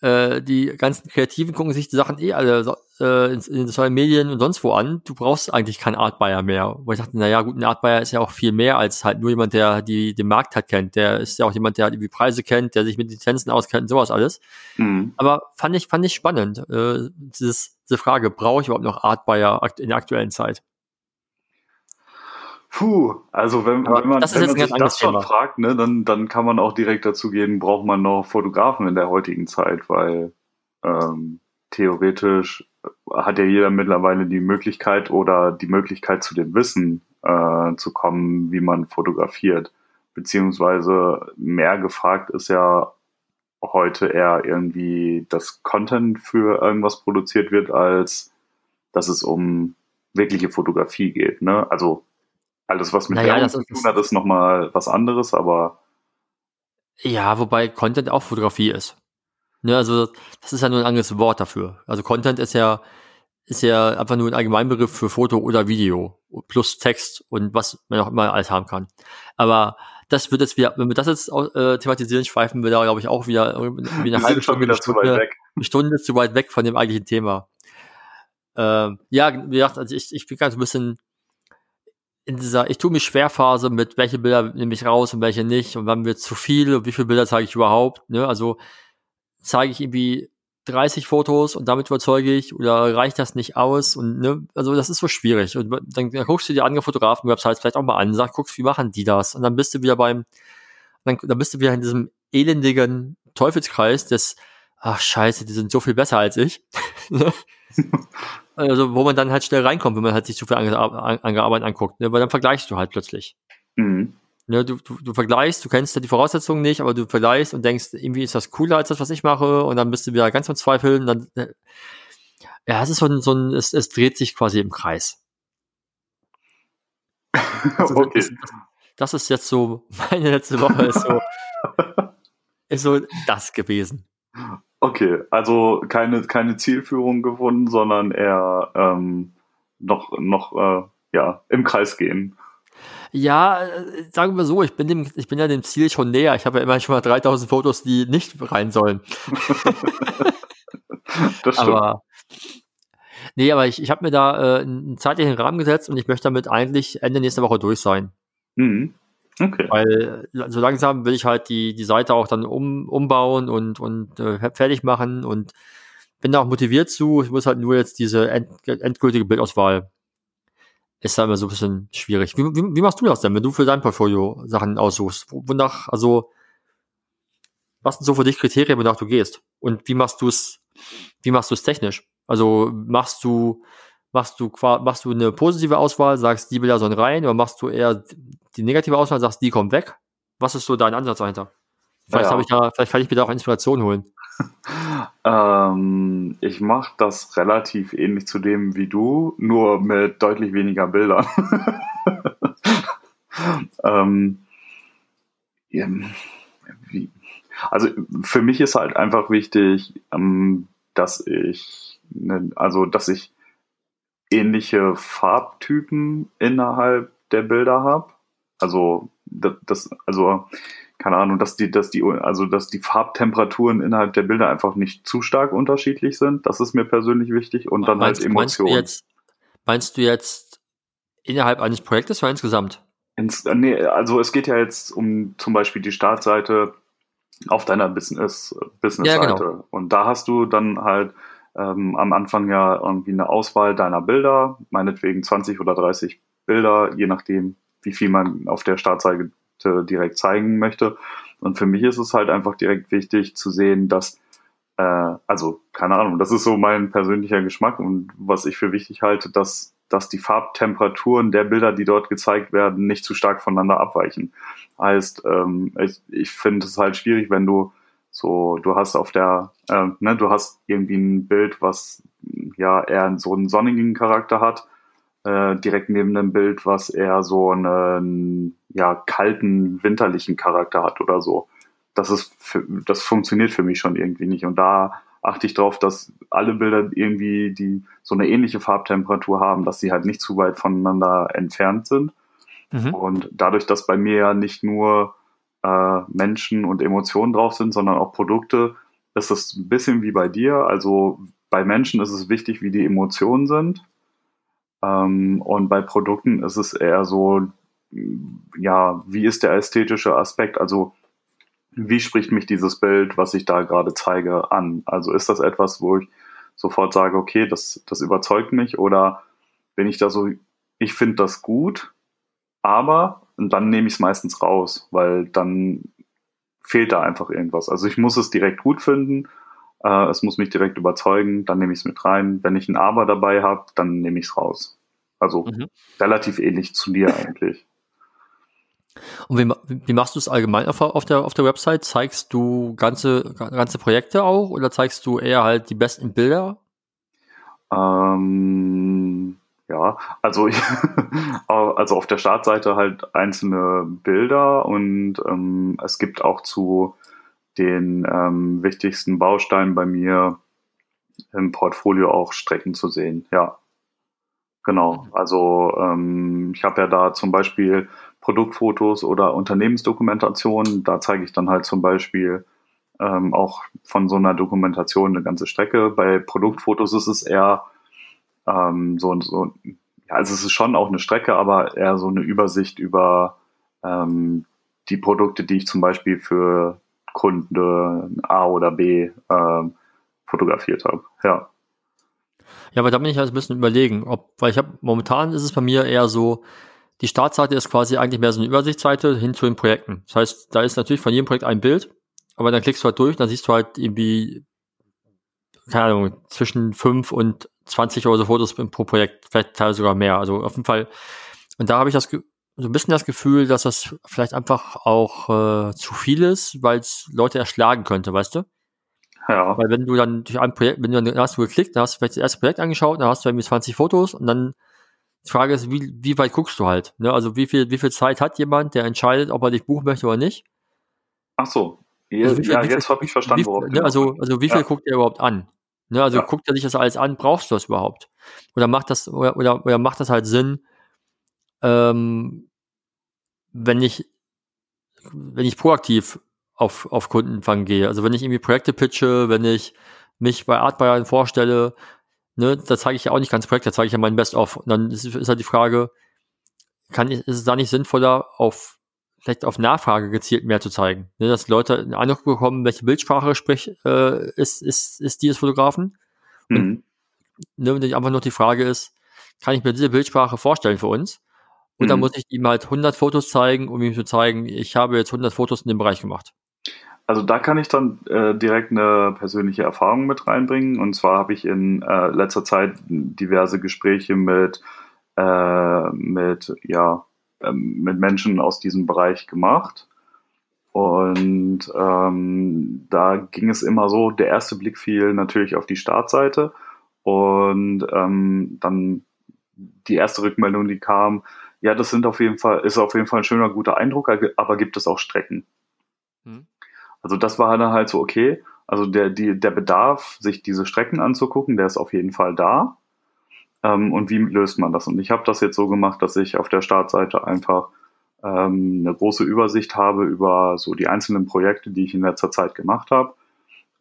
[SPEAKER 2] äh, die ganzen Kreativen gucken sich die Sachen eh alle äh, in, in sozialen Medien und sonst wo an. Du brauchst eigentlich keinen Art Buyer mehr. Wo ich dachte, naja, gut, ein Art Buyer ist ja auch viel mehr als halt nur jemand, der die den Markt halt kennt. Der ist ja auch jemand, der halt irgendwie Preise kennt, der sich mit Lizenzen auskennt und sowas alles. Mhm. Aber fand ich, fand ich spannend, äh, dieses, diese Frage, brauche ich überhaupt noch Art Buyer in der aktuellen Zeit?
[SPEAKER 1] Puh, also wenn, wenn man, wenn man sich das schon Thema. fragt, ne, dann, dann kann man auch direkt dazu gehen, braucht man noch Fotografen in der heutigen Zeit, weil ähm, theoretisch hat ja jeder mittlerweile die Möglichkeit oder die Möglichkeit zu dem Wissen äh, zu kommen, wie man fotografiert. Beziehungsweise mehr gefragt ist ja heute eher irgendwie, dass Content für irgendwas produziert wird, als dass es um wirkliche Fotografie geht. Ne? Also alles, was mit naja, Werbung zu tun hat, ist nochmal was anderes, aber.
[SPEAKER 2] Ja, wobei Content auch Fotografie ist. Ne, also das ist ja nur ein anderes Wort dafür. Also Content ist ja, ist ja einfach nur ein Allgemeinbegriff für Foto oder Video plus Text und was man auch immer alles haben kann. Aber das wird jetzt wieder, wenn wir das jetzt äh, thematisieren, schweifen wir da, glaube ich, auch wieder wie eine halbe Stunde, eine Stunde, eine Stunde zu weit weg von dem eigentlichen Thema. Ähm, ja, wie gesagt, also ich, ich bin ganz ein bisschen in dieser, ich tue mich Schwerphase mit, welche Bilder nehme ich raus und welche nicht und wann wird zu viel und wie viele Bilder zeige ich überhaupt. Ne? Also zeige ich irgendwie 30 Fotos und damit überzeuge ich oder reicht das nicht aus und ne, also das ist so schwierig und dann, dann guckst du dir andere Fotografen-Websites vielleicht auch mal an, sag, guckst, wie machen die das und dann bist du wieder beim, dann, dann bist du wieder in diesem elendigen Teufelskreis des, ach scheiße, die sind so viel besser als ich. Also, wo man dann halt schnell reinkommt, wenn man halt sich zu viel Angearbeit anguckt, ne? weil dann vergleichst du halt plötzlich.
[SPEAKER 1] Mhm.
[SPEAKER 2] Ne, du, du, du vergleichst, du kennst ja die Voraussetzungen nicht, aber du vergleichst und denkst, irgendwie ist das cooler als das, was ich mache, und dann bist du wieder ganz im Zweifeln. Dann, äh, ja, es ist so ein, so ein es, es dreht sich quasi im Kreis. Also okay. Das, das, ist jetzt so, meine letzte Woche ist so, ist so das gewesen.
[SPEAKER 1] Okay, also keine, keine Zielführung gefunden, sondern eher ähm, noch, noch äh, ja, im Kreis gehen.
[SPEAKER 2] Ja, äh, sagen wir so, ich bin, dem, ich bin ja dem Ziel schon näher. Ich habe ja immer schon mal 3000 Fotos, die nicht rein sollen. das stimmt. Aber, nee, aber ich, ich habe mir da äh, einen zeitlichen Rahmen gesetzt und ich möchte damit eigentlich Ende nächster Woche durch sein. Mhm. Okay. Weil so langsam will ich halt die, die Seite auch dann um, umbauen und, und äh, fertig machen und bin da auch motiviert zu. Ich muss halt nur jetzt diese end, endgültige Bildauswahl ist da immer so ein bisschen schwierig. Wie, wie, wie machst du das denn, wenn du für dein Portfolio Sachen aussuchst? Wonach, also, was sind so für dich Kriterien, wonach du gehst? Und wie machst du es, wie machst du es technisch? Also, machst du, machst du, machst du eine positive Auswahl, sagst, die Bilder sollen rein, oder machst du eher die negative Auswahl, sagst, die kommt weg? Was ist so dein Ansatz dahinter? Vielleicht ja. habe ich da, vielleicht kann ich mir da auch Inspiration holen.
[SPEAKER 1] ähm, ich mache das relativ ähnlich zu dem wie du, nur mit deutlich weniger Bildern. ähm, wie, also für mich ist halt einfach wichtig, ähm, dass ich, ne, also dass ich ähnliche Farbtypen innerhalb der Bilder habe. Also das, also keine Ahnung, dass die, dass die, also dass die Farbtemperaturen innerhalb der Bilder einfach nicht zu stark unterschiedlich sind. Das ist mir persönlich wichtig. Und dann meinst, halt Emotionen.
[SPEAKER 2] Meinst du, jetzt, meinst du jetzt innerhalb eines Projektes oder insgesamt?
[SPEAKER 1] Ins, nee, also es geht ja jetzt um zum Beispiel die Startseite auf deiner Business, Business-Seite. Ja, genau. Und da hast du dann halt ähm, am Anfang ja irgendwie eine Auswahl deiner Bilder, meinetwegen 20 oder 30 Bilder, je nachdem, wie viel man auf der Startseite direkt zeigen möchte. Und für mich ist es halt einfach direkt wichtig zu sehen, dass, äh, also keine Ahnung, das ist so mein persönlicher Geschmack und was ich für wichtig halte, dass, dass die Farbtemperaturen der Bilder, die dort gezeigt werden, nicht zu stark voneinander abweichen. Heißt, ähm, ich, ich finde es halt schwierig, wenn du so, du hast auf der, äh, ne, du hast irgendwie ein Bild, was ja eher so einen sonnigen Charakter hat äh, direkt neben einem Bild, was eher so einen ja, kalten, winterlichen Charakter hat oder so. Das ist, für, das funktioniert für mich schon irgendwie nicht. Und da achte ich darauf, dass alle Bilder irgendwie die so eine ähnliche Farbtemperatur haben, dass sie halt nicht zu weit voneinander entfernt sind. Mhm. Und dadurch, dass bei mir ja nicht nur äh, Menschen und Emotionen drauf sind, sondern auch Produkte, ist es ein bisschen wie bei dir. Also bei Menschen ist es wichtig, wie die Emotionen sind. Ähm, und bei Produkten ist es eher so, ja, wie ist der ästhetische Aspekt? Also, wie spricht mich dieses Bild, was ich da gerade zeige, an? Also, ist das etwas, wo ich sofort sage, okay, das, das überzeugt mich? Oder bin ich da so, ich finde das gut, aber, und dann nehme ich es meistens raus, weil dann fehlt da einfach irgendwas. Also, ich muss es direkt gut finden äh, es muss mich direkt überzeugen, dann nehme ich es mit rein. Wenn ich ein Aber dabei habe, dann nehme ich es raus. Also mhm. relativ ähnlich zu dir eigentlich.
[SPEAKER 2] Und wie, wie machst du es allgemein auf, auf, der, auf der Website? Zeigst du ganze, ganze Projekte auch oder zeigst du eher halt die besten Bilder?
[SPEAKER 1] Ähm, ja, also, ich, also auf der Startseite halt einzelne Bilder und ähm, es gibt auch zu den ähm, wichtigsten Bausteinen bei mir im Portfolio auch Strecken zu sehen. Ja, genau. Also ähm, ich habe ja da zum Beispiel Produktfotos oder Unternehmensdokumentationen. Da zeige ich dann halt zum Beispiel ähm, auch von so einer Dokumentation eine ganze Strecke. Bei Produktfotos ist es eher ähm, so, so, ja, also es ist schon auch eine Strecke, aber eher so eine Übersicht über ähm, die Produkte, die ich zum Beispiel für Kunde A oder B ähm, fotografiert habe. Ja.
[SPEAKER 2] Ja, aber da bin ich halt ein bisschen überlegen, ob, weil ich habe momentan ist es bei mir eher so, die Startseite ist quasi eigentlich mehr so eine Übersichtsseite hin zu den Projekten. Das heißt, da ist natürlich von jedem Projekt ein Bild, aber dann klickst du halt durch, dann siehst du halt irgendwie, keine Ahnung, zwischen 5 und 20 oder so Fotos pro Projekt, vielleicht teilweise sogar mehr. Also auf jeden Fall, und da habe ich das, so ein bisschen das Gefühl, dass das vielleicht einfach auch äh, zu viel ist, weil es Leute erschlagen könnte, weißt du?
[SPEAKER 1] Ja.
[SPEAKER 2] Weil wenn du dann durch ein Projekt, wenn du dann hast du geklickt, dann hast du vielleicht das erste Projekt angeschaut, dann hast du irgendwie 20 Fotos und dann die Frage ist, wie, wie weit guckst du halt? Ne? Also wie viel, wie viel Zeit hat jemand, der entscheidet, ob er dich buchen möchte oder nicht?
[SPEAKER 1] Ach so. Ja,
[SPEAKER 2] Also viel-
[SPEAKER 1] ja jetzt habe ich verstanden, worauf
[SPEAKER 2] ne, also, also wie viel
[SPEAKER 1] Ja.
[SPEAKER 2] guckt er überhaupt an? Ne, also
[SPEAKER 1] Ja.
[SPEAKER 2] guckt er sich das alles an, brauchst du das überhaupt? Oder macht das, oder, oder, oder macht das halt Sinn, ähm, wenn ich, wenn ich proaktiv auf, auf Kundenfang gehe, also wenn ich irgendwie Projekte pitche, wenn ich mich bei Artbayern vorstelle, ne, da zeige ich ja auch nicht ganz Projekt, da zeige ich ja mein Best-of. Und dann ist, ist halt die Frage, kann ich, ist es da nicht sinnvoller, auf vielleicht auf Nachfrage gezielt mehr zu zeigen. Ne, dass Leute einen Eindruck bekommen, welche Bildsprache sprich, äh, ist, ist, ist die des Fotografen.
[SPEAKER 1] Mhm.
[SPEAKER 2] Ne, und einfach nur die Frage ist, kann ich mir diese Bildsprache vorstellen für uns? Und dann
[SPEAKER 1] Mhm.
[SPEAKER 2] muss ich ihm halt 100 Fotos zeigen, um ihm zu zeigen, ich habe jetzt 100 Fotos in dem Bereich gemacht.
[SPEAKER 1] Also da kann ich dann äh, direkt eine persönliche Erfahrung mit reinbringen. Und zwar habe ich in äh, letzter Zeit diverse Gespräche mit, äh, mit, ja, ähm, mit Menschen aus diesem Bereich gemacht. Und ähm, da ging es immer so, der erste Blick fiel natürlich auf die Startseite. Und ähm, dann die erste Rückmeldung, die kam, ja, das sind auf jeden Fall, ist auf jeden Fall ein schöner, guter Eindruck, aber gibt es auch Strecken?
[SPEAKER 2] Mhm.
[SPEAKER 1] Also das war dann halt so, okay, also der, die, der Bedarf, sich diese Strecken anzugucken, der ist auf jeden Fall da. Ähm, und wie löst man das? Und ich habe das jetzt so gemacht, dass ich auf der Startseite einfach ähm, eine große Übersicht habe über so die einzelnen Projekte, die ich in letzter Zeit gemacht habe.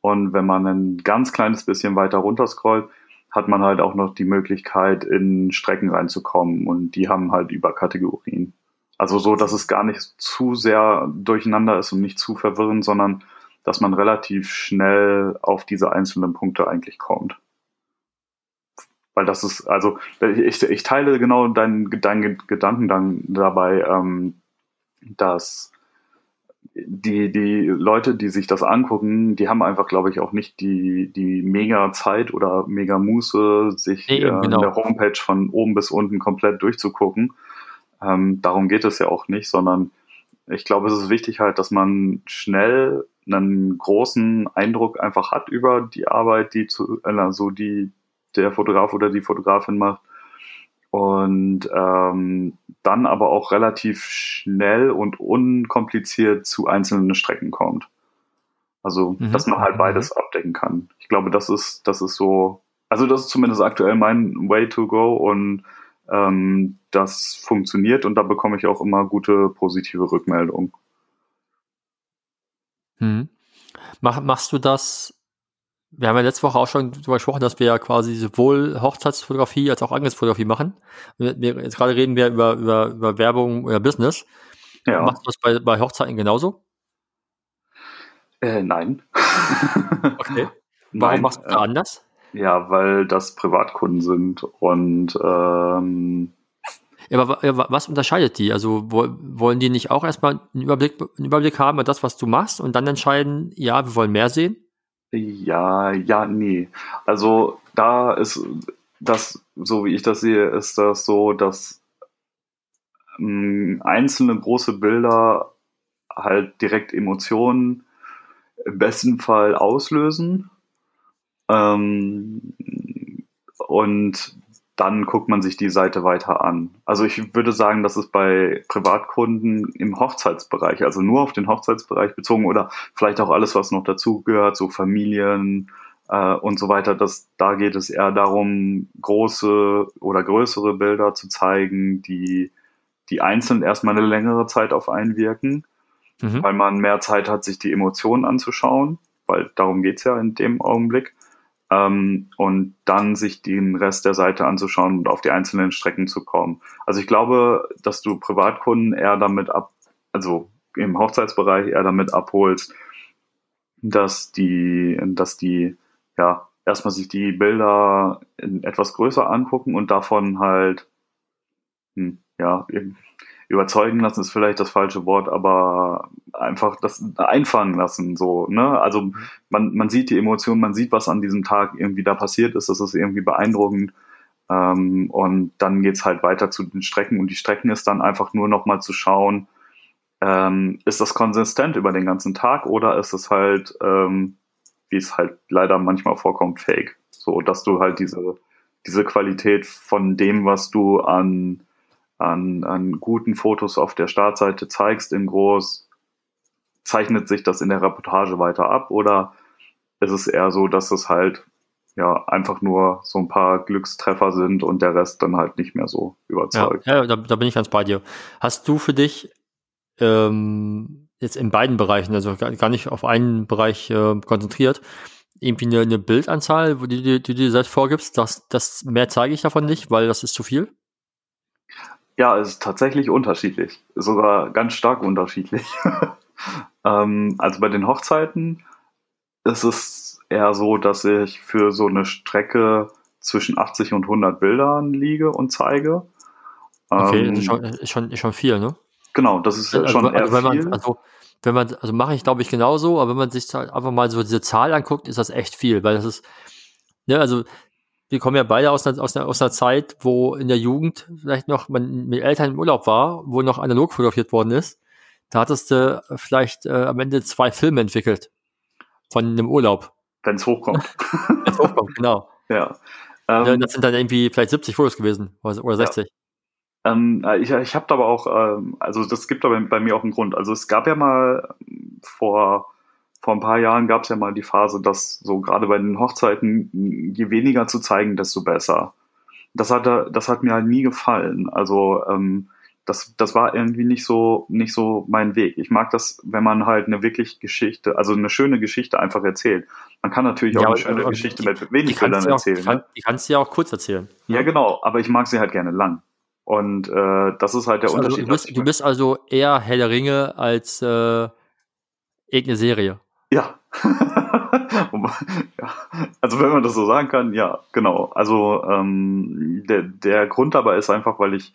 [SPEAKER 1] Und wenn man ein ganz kleines bisschen weiter runterscrollt, hat man halt auch noch die Möglichkeit, in Strecken reinzukommen. Und die haben halt über Kategorien. Also so, dass es gar nicht zu sehr durcheinander ist und nicht zu verwirrend, sondern dass man relativ schnell auf diese einzelnen Punkte eigentlich kommt. Weil das ist, also ich, ich teile genau deinen, deinen Gedanken dann dabei, ähm, dass die, die Leute, die sich das angucken, die haben einfach, glaube ich, auch nicht die, die mega Zeit oder mega Muße, sich
[SPEAKER 2] eben,
[SPEAKER 1] äh,
[SPEAKER 2] genau.
[SPEAKER 1] eine Homepage von oben bis unten komplett durchzugucken. Ähm, darum geht es ja auch nicht, sondern ich glaube, es ist wichtig halt, dass man schnell einen großen Eindruck einfach hat über die Arbeit, die zu, also die der Fotograf oder die Fotografin macht und ähm, dann aber auch relativ schnell und unkompliziert zu einzelnen Strecken kommt. Also,
[SPEAKER 2] Mhm.
[SPEAKER 1] dass man halt
[SPEAKER 2] Mhm.
[SPEAKER 1] beides abdecken kann. Ich glaube, das ist, das ist so, also das ist zumindest aktuell mein Way to go und ähm, das funktioniert und da bekomme ich auch immer gute positive Rückmeldungen.
[SPEAKER 2] Mhm. Mach, machst du das? Wir haben ja letzte Woche auch schon darüber gesprochen, dass wir ja quasi sowohl Hochzeitsfotografie als auch Angriffsfotografie machen. Jetzt gerade reden wir über, über, über Werbung oder Business.
[SPEAKER 1] Ja.
[SPEAKER 2] Machst du das bei, bei Hochzeiten genauso?
[SPEAKER 1] Äh, nein.
[SPEAKER 2] Okay. Warum
[SPEAKER 1] Nein,
[SPEAKER 2] machst du das
[SPEAKER 1] äh,
[SPEAKER 2] anders?
[SPEAKER 1] Ja, weil das Privatkunden sind und ähm,
[SPEAKER 2] Ja, aber was unterscheidet die? Also wo, wollen die nicht auch erstmal einen Überblick, einen Überblick haben über das, was du machst und dann entscheiden, ja, wir wollen mehr sehen?
[SPEAKER 1] Ja, ja, nee. Also da ist das, so wie ich das sehe, ist das so, dass ähm, einzelne große Bilder halt direkt Emotionen im besten Fall auslösen. Ähm, und dann guckt man sich die Seite weiter an. Also ich würde sagen, dass es bei Privatkunden im Hochzeitsbereich, also nur auf den Hochzeitsbereich bezogen oder vielleicht auch alles, was noch dazugehört, so Familien äh, und so weiter, dass da geht es eher darum, große oder größere Bilder zu zeigen, die, die einzeln erstmal eine längere Zeit auf einen wirken,
[SPEAKER 2] Mhm.
[SPEAKER 1] weil man mehr Zeit hat, sich die Emotionen anzuschauen, weil darum geht's ja in dem Augenblick. Ähm, und dann sich den Rest der Seite anzuschauen und auf die einzelnen Strecken zu kommen. Also ich glaube, dass du Privatkunden eher damit ab, also im Hochzeitsbereich eher damit abholst, dass die, dass die, ja, erstmal sich die Bilder etwas größer angucken und davon halt, hm, ja, überzeugen lassen ist vielleicht das falsche Wort, aber einfach das einfangen lassen, so, ne? Also man, man sieht die Emotionen, man sieht, was an diesem Tag irgendwie da passiert ist, das ist irgendwie beeindruckend. Ähm, und dann geht's halt weiter zu den Strecken und die Strecken ist dann einfach nur nochmal zu schauen, ähm, ist das konsistent über den ganzen Tag oder ist es halt, ähm, wie es halt leider manchmal vorkommt, fake. So, dass du halt diese, diese Qualität von dem, was du an, an, an guten Fotos auf der Startseite zeigst in groß, zeichnet sich das in der Reportage weiter ab oder ist es eher so, dass es halt ja einfach nur so ein paar Glückstreffer sind und der Rest dann halt nicht mehr so überzeugt.
[SPEAKER 2] Ja, ja da, da bin ich ganz bei dir. Hast du für dich ähm, jetzt in beiden Bereichen, also gar nicht auf einen Bereich äh, konzentriert, irgendwie eine, eine Bildanzahl, die, die, die du dir selbst vorgibst, das, das mehr zeige ich davon nicht, weil das ist zu viel?
[SPEAKER 1] Ja, es ist tatsächlich unterschiedlich, sogar ganz stark unterschiedlich. ähm, also bei den Hochzeiten ist es eher so, dass ich für so eine Strecke zwischen 80 und 100 Bildern liege und zeige.
[SPEAKER 2] Okay, ähm, ist, schon, schon, schon viel, ne?
[SPEAKER 1] Genau, das ist also, schon also,
[SPEAKER 2] eher wenn viel. Man, also, wenn man, also mache ich glaube ich genauso, aber wenn man sich halt einfach mal so diese Zahl anguckt, ist das echt viel, weil das ist, ne, also wir kommen ja beide aus einer, aus einer, aus einer Zeit, wo in der Jugend vielleicht noch man mit Eltern im Urlaub war, wo noch analog fotografiert worden ist. Da hattest du vielleicht äh, am Ende zwei Filme entwickelt von einem Urlaub.
[SPEAKER 1] Wenn es hochkommt.
[SPEAKER 2] Wenn es hochkommt, genau.
[SPEAKER 1] Ja.
[SPEAKER 2] Ähm, das sind dann irgendwie vielleicht 70 Fotos gewesen oder 60.
[SPEAKER 1] Ja. Ähm, äh, ich ich habe aber auch, ähm, also das gibt aber bei mir auch einen Grund. Also es gab ja mal vor, vor ein paar Jahren gab es ja mal die Phase, dass so gerade bei den Hochzeiten, je weniger zu zeigen, desto besser. Das hat, das hat mir halt nie gefallen. Also ähm, das, das war irgendwie nicht so, nicht so mein Weg. Ich mag das, wenn man halt eine wirklich Geschichte, also eine schöne Geschichte einfach erzählt. Man kann natürlich auch ja, eine schöne Geschichte die, mit wenig Bildern erzählen.
[SPEAKER 2] Auch, ne? Die kannst du ja auch kurz erzählen.
[SPEAKER 1] Ja, genau, aber ich mag sie halt gerne lang. Und äh, das ist halt der also, Unterschied.
[SPEAKER 2] Du bist, du bist, also eher Herr der Ringe als äh, irgendeine Serie.
[SPEAKER 1] Ja. ja. Also wenn man das so sagen kann, ja, genau. Also ähm, der, der Grund dabei ist einfach, weil ich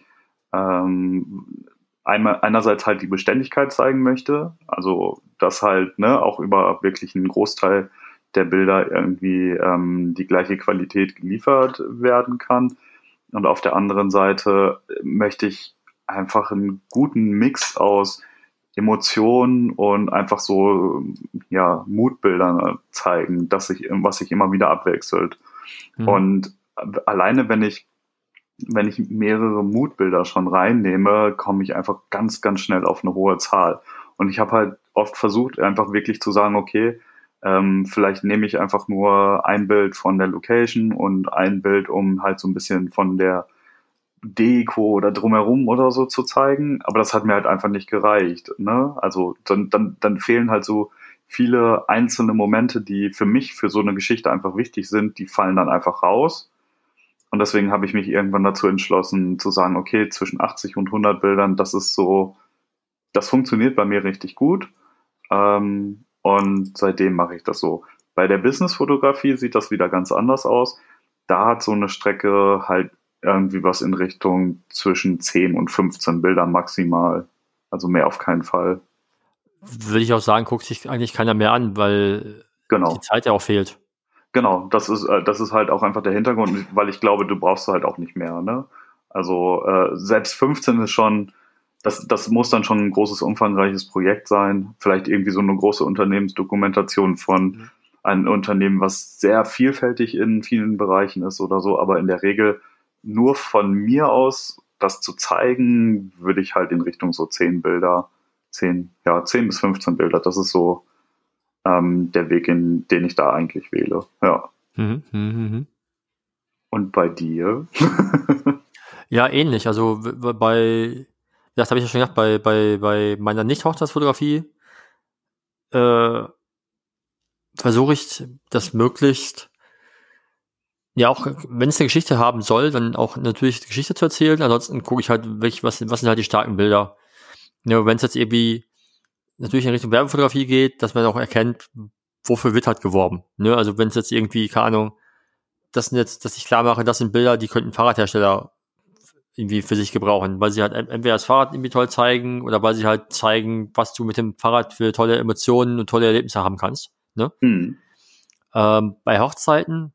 [SPEAKER 1] ähm, einmal einerseits halt die Beständigkeit zeigen möchte, also dass halt ne, auch über wirklich einen Großteil der Bilder irgendwie ähm, die gleiche Qualität geliefert werden kann. Und auf der anderen Seite möchte ich einfach einen guten Mix aus Emotionen und einfach so ja Mutbildern zeigen, dass sich was sich immer wieder abwechselt. Mhm. Und alleine wenn ich wenn ich mehrere Mutbilder schon reinnehme, komme ich einfach ganz, ganz schnell auf eine hohe Zahl. Und ich habe halt oft versucht, einfach wirklich zu sagen, okay, ähm, vielleicht nehme ich einfach nur ein Bild von der Location und ein Bild, um halt so ein bisschen von der Deko oder drumherum oder so zu zeigen. Aber das hat mir halt einfach nicht gereicht. Ne? Also dann, dann, dann fehlen halt so viele einzelne Momente, die für mich, für so eine Geschichte einfach wichtig sind, die fallen dann einfach raus. Und deswegen habe ich mich irgendwann dazu entschlossen zu sagen, okay, zwischen 80 und 100 Bildern, das ist so, das funktioniert bei mir richtig gut. Ähm, und seitdem mache ich das so. Bei der Business-Fotografie sieht das wieder ganz anders aus. Da hat so eine Strecke halt irgendwie was in Richtung zwischen 10 und 15 Bildern maximal. Also mehr auf keinen Fall.
[SPEAKER 2] Würde ich auch sagen, guckt sich eigentlich keiner mehr an, weil
[SPEAKER 1] genau.
[SPEAKER 2] die Zeit ja auch fehlt.
[SPEAKER 1] Genau, das ist, äh, das ist halt auch einfach der Hintergrund, weil ich glaube, du brauchst halt auch nicht mehr. Ne? Also äh, selbst 15 ist schon, das, das muss dann schon ein großes, umfangreiches Projekt sein. Vielleicht irgendwie so eine große Unternehmensdokumentation von mhm. einem Unternehmen, was sehr vielfältig in vielen Bereichen ist oder so. Aber in der Regel nur von mir aus das zu zeigen, würde ich halt in Richtung so 10 Bilder, 10, ja, 10 bis 15 Bilder. Das ist so ähm, der Weg, in den ich da eigentlich wähle. Ja. Mhm, mh, mh. Und bei dir?
[SPEAKER 2] ja, ähnlich. Also bei, das habe ich ja schon gesagt, bei, bei, bei meiner Nicht-Hochzeitsfotografie äh, versuche ich das möglichst, ja, auch wenn es eine Geschichte haben soll, dann auch natürlich die Geschichte zu erzählen. Ansonsten gucke ich halt, welch, was, was sind halt die starken Bilder. Ja, wenn es jetzt irgendwie natürlich in Richtung Werbefotografie geht, dass man auch erkennt, wofür wird halt geworben. Ne? Also wenn es jetzt irgendwie, keine Ahnung, das sind jetzt, dass ich klar mache, das sind Bilder, die könnten Fahrradhersteller irgendwie für sich gebrauchen, weil sie halt entweder das Fahrrad irgendwie toll zeigen oder weil sie halt zeigen, was du mit dem Fahrrad für tolle Emotionen und tolle Erlebnisse haben kannst. Ne? Mhm. Ähm, bei Hochzeiten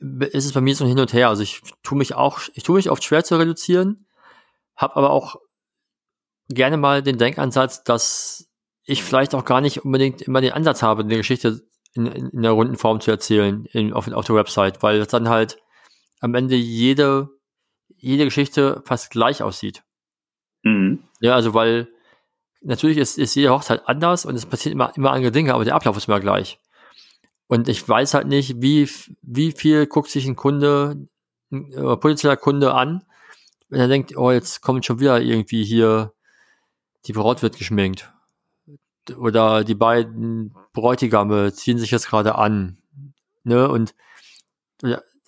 [SPEAKER 2] ist es bei mir so hin und her. Also ich tue mich auch, ich tue mich oft schwer zu reduzieren, habe aber auch gerne mal den Denkansatz, dass ich vielleicht auch gar nicht unbedingt immer den Ansatz habe, eine Geschichte in, in, in der runden Form zu erzählen in, auf, auf der Website, weil das dann halt am Ende jede, jede Geschichte fast gleich aussieht. Mhm. Ja, also weil natürlich ist, ist jede Hochzeit anders und es passiert immer, immer andere Dinge, aber der Ablauf ist immer gleich. Und ich weiß halt nicht, wie, wie viel guckt sich ein Kunde, ein äh, potenzieller Kunde an, wenn er denkt, oh, jetzt kommt schon wieder irgendwie hier, die Braut wird geschminkt. Oder die beiden Bräutigame ziehen sich jetzt gerade an. Ne? Und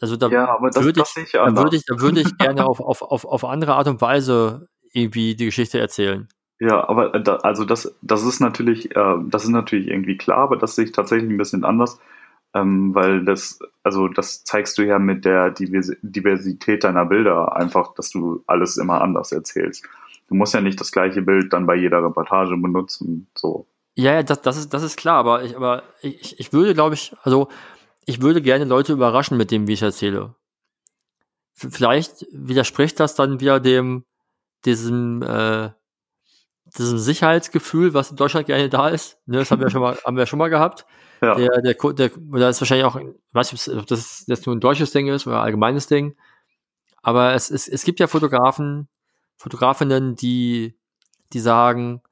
[SPEAKER 2] also da
[SPEAKER 1] ja,
[SPEAKER 2] würde ich, da würde ich, da würde ich gerne auf, auf, auf, auf andere Art und Weise irgendwie die Geschichte erzählen.
[SPEAKER 1] Ja, aber äh, da, also das, das ist natürlich, äh, das ist natürlich irgendwie klar, aber das sehe ich tatsächlich ein bisschen anders, ähm, weil das, also das zeigst du ja mit der Diversität deiner Bilder einfach, dass du alles immer anders erzählst. Du musst ja nicht das gleiche Bild dann bei jeder Reportage benutzen, so.
[SPEAKER 2] Ja, ja, das, das ist, das ist klar, aber ich, aber ich, ich würde, glaube ich, also ich würde gerne Leute überraschen mit dem, wie ich erzähle. Vielleicht widerspricht das dann wieder dem, diesem, äh, diesem Sicherheitsgefühl, was in Deutschland gerne da ist. Ne, das haben wir schon mal, haben wir schon mal gehabt. Ja. Der, der, der, der ist wahrscheinlich auch, weiß nicht, ob das jetzt nur ein deutsches Ding ist oder ein allgemeines Ding. Aber es, es, es gibt ja Fotografen, Fotografinnen, die, die sagen,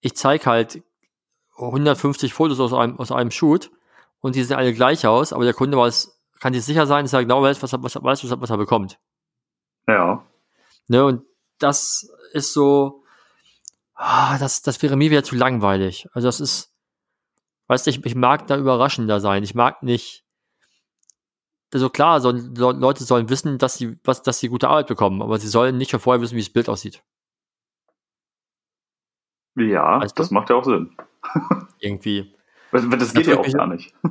[SPEAKER 2] ich zeige halt 150 Fotos aus einem, aus einem Shoot und die sehen alle gleich aus, aber der Kunde weiß, kann sich sicher sein, dass er genau weiß, was er, was, weiß, was er bekommt.
[SPEAKER 1] Ja.
[SPEAKER 2] Ne, und das ist so, ah, das, das wäre mir wieder zu langweilig. Also das ist, weißt du, ich, ich mag da überraschender sein. Ich mag nicht, also klar, so, Leute sollen wissen, dass sie, was, dass sie gute Arbeit bekommen, aber sie sollen nicht schon vorher wissen, wie das Bild aussieht.
[SPEAKER 1] Ja, weißt das du? macht ja auch Sinn.
[SPEAKER 2] Irgendwie.
[SPEAKER 1] Das geht ja auch gar nicht.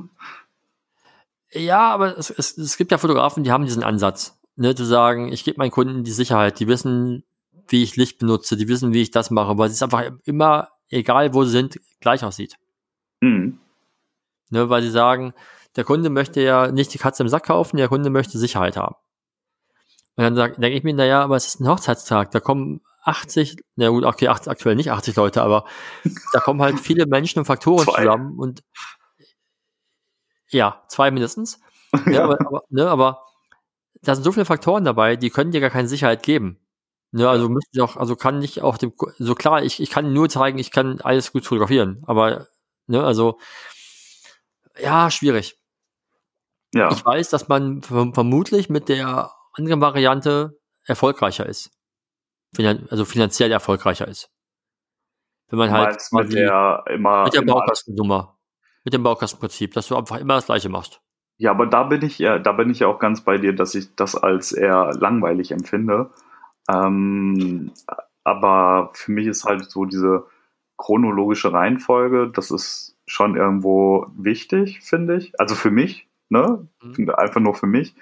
[SPEAKER 2] Ja, aber es, es, es gibt ja Fotografen, die haben diesen Ansatz, ne, zu sagen, ich gebe meinen Kunden die Sicherheit, die wissen, wie ich Licht benutze, die wissen, wie ich das mache, weil es einfach immer, egal wo sie sind, gleich aussieht. Mhm. Ne, weil sie sagen, der Kunde möchte ja nicht die Katze im Sack kaufen, der Kunde möchte Sicherheit haben. Und dann denke ich mir, naja, aber es ist ein Hochzeitstag, da kommen 80, na gut, okay, aktuell nicht 80 Leute, aber da kommen halt viele Menschen und Faktoren zwei. zusammen und ja, zwei mindestens. Ja, aber, aber, ne, aber da sind so viele Faktoren dabei, die können dir gar keine Sicherheit geben. Ne, also müsste ich auch, also kann nicht auch dem, so klar, ich, ich kann nur zeigen, ich kann alles gut fotografieren, aber, ne, also, ja, schwierig. Ja. Ich weiß, dass man vermutlich mit der anderen Variante erfolgreicher ist. Finan also finanziell erfolgreicher ist. Wenn man halt
[SPEAKER 1] mit der immer
[SPEAKER 2] mit der Baukastennummer, mit dem Baukastenprinzip, dass du einfach immer das gleiche machst.
[SPEAKER 1] Ja, aber da bin ich ja, da bin ich ja auch ganz bei dir, dass ich das als eher langweilig empfinde. Ähm, aber für mich ist halt so diese chronologische Reihenfolge, das ist schon irgendwo wichtig, finde ich. Also für mich, ne? Mhm. Einfach nur für mich.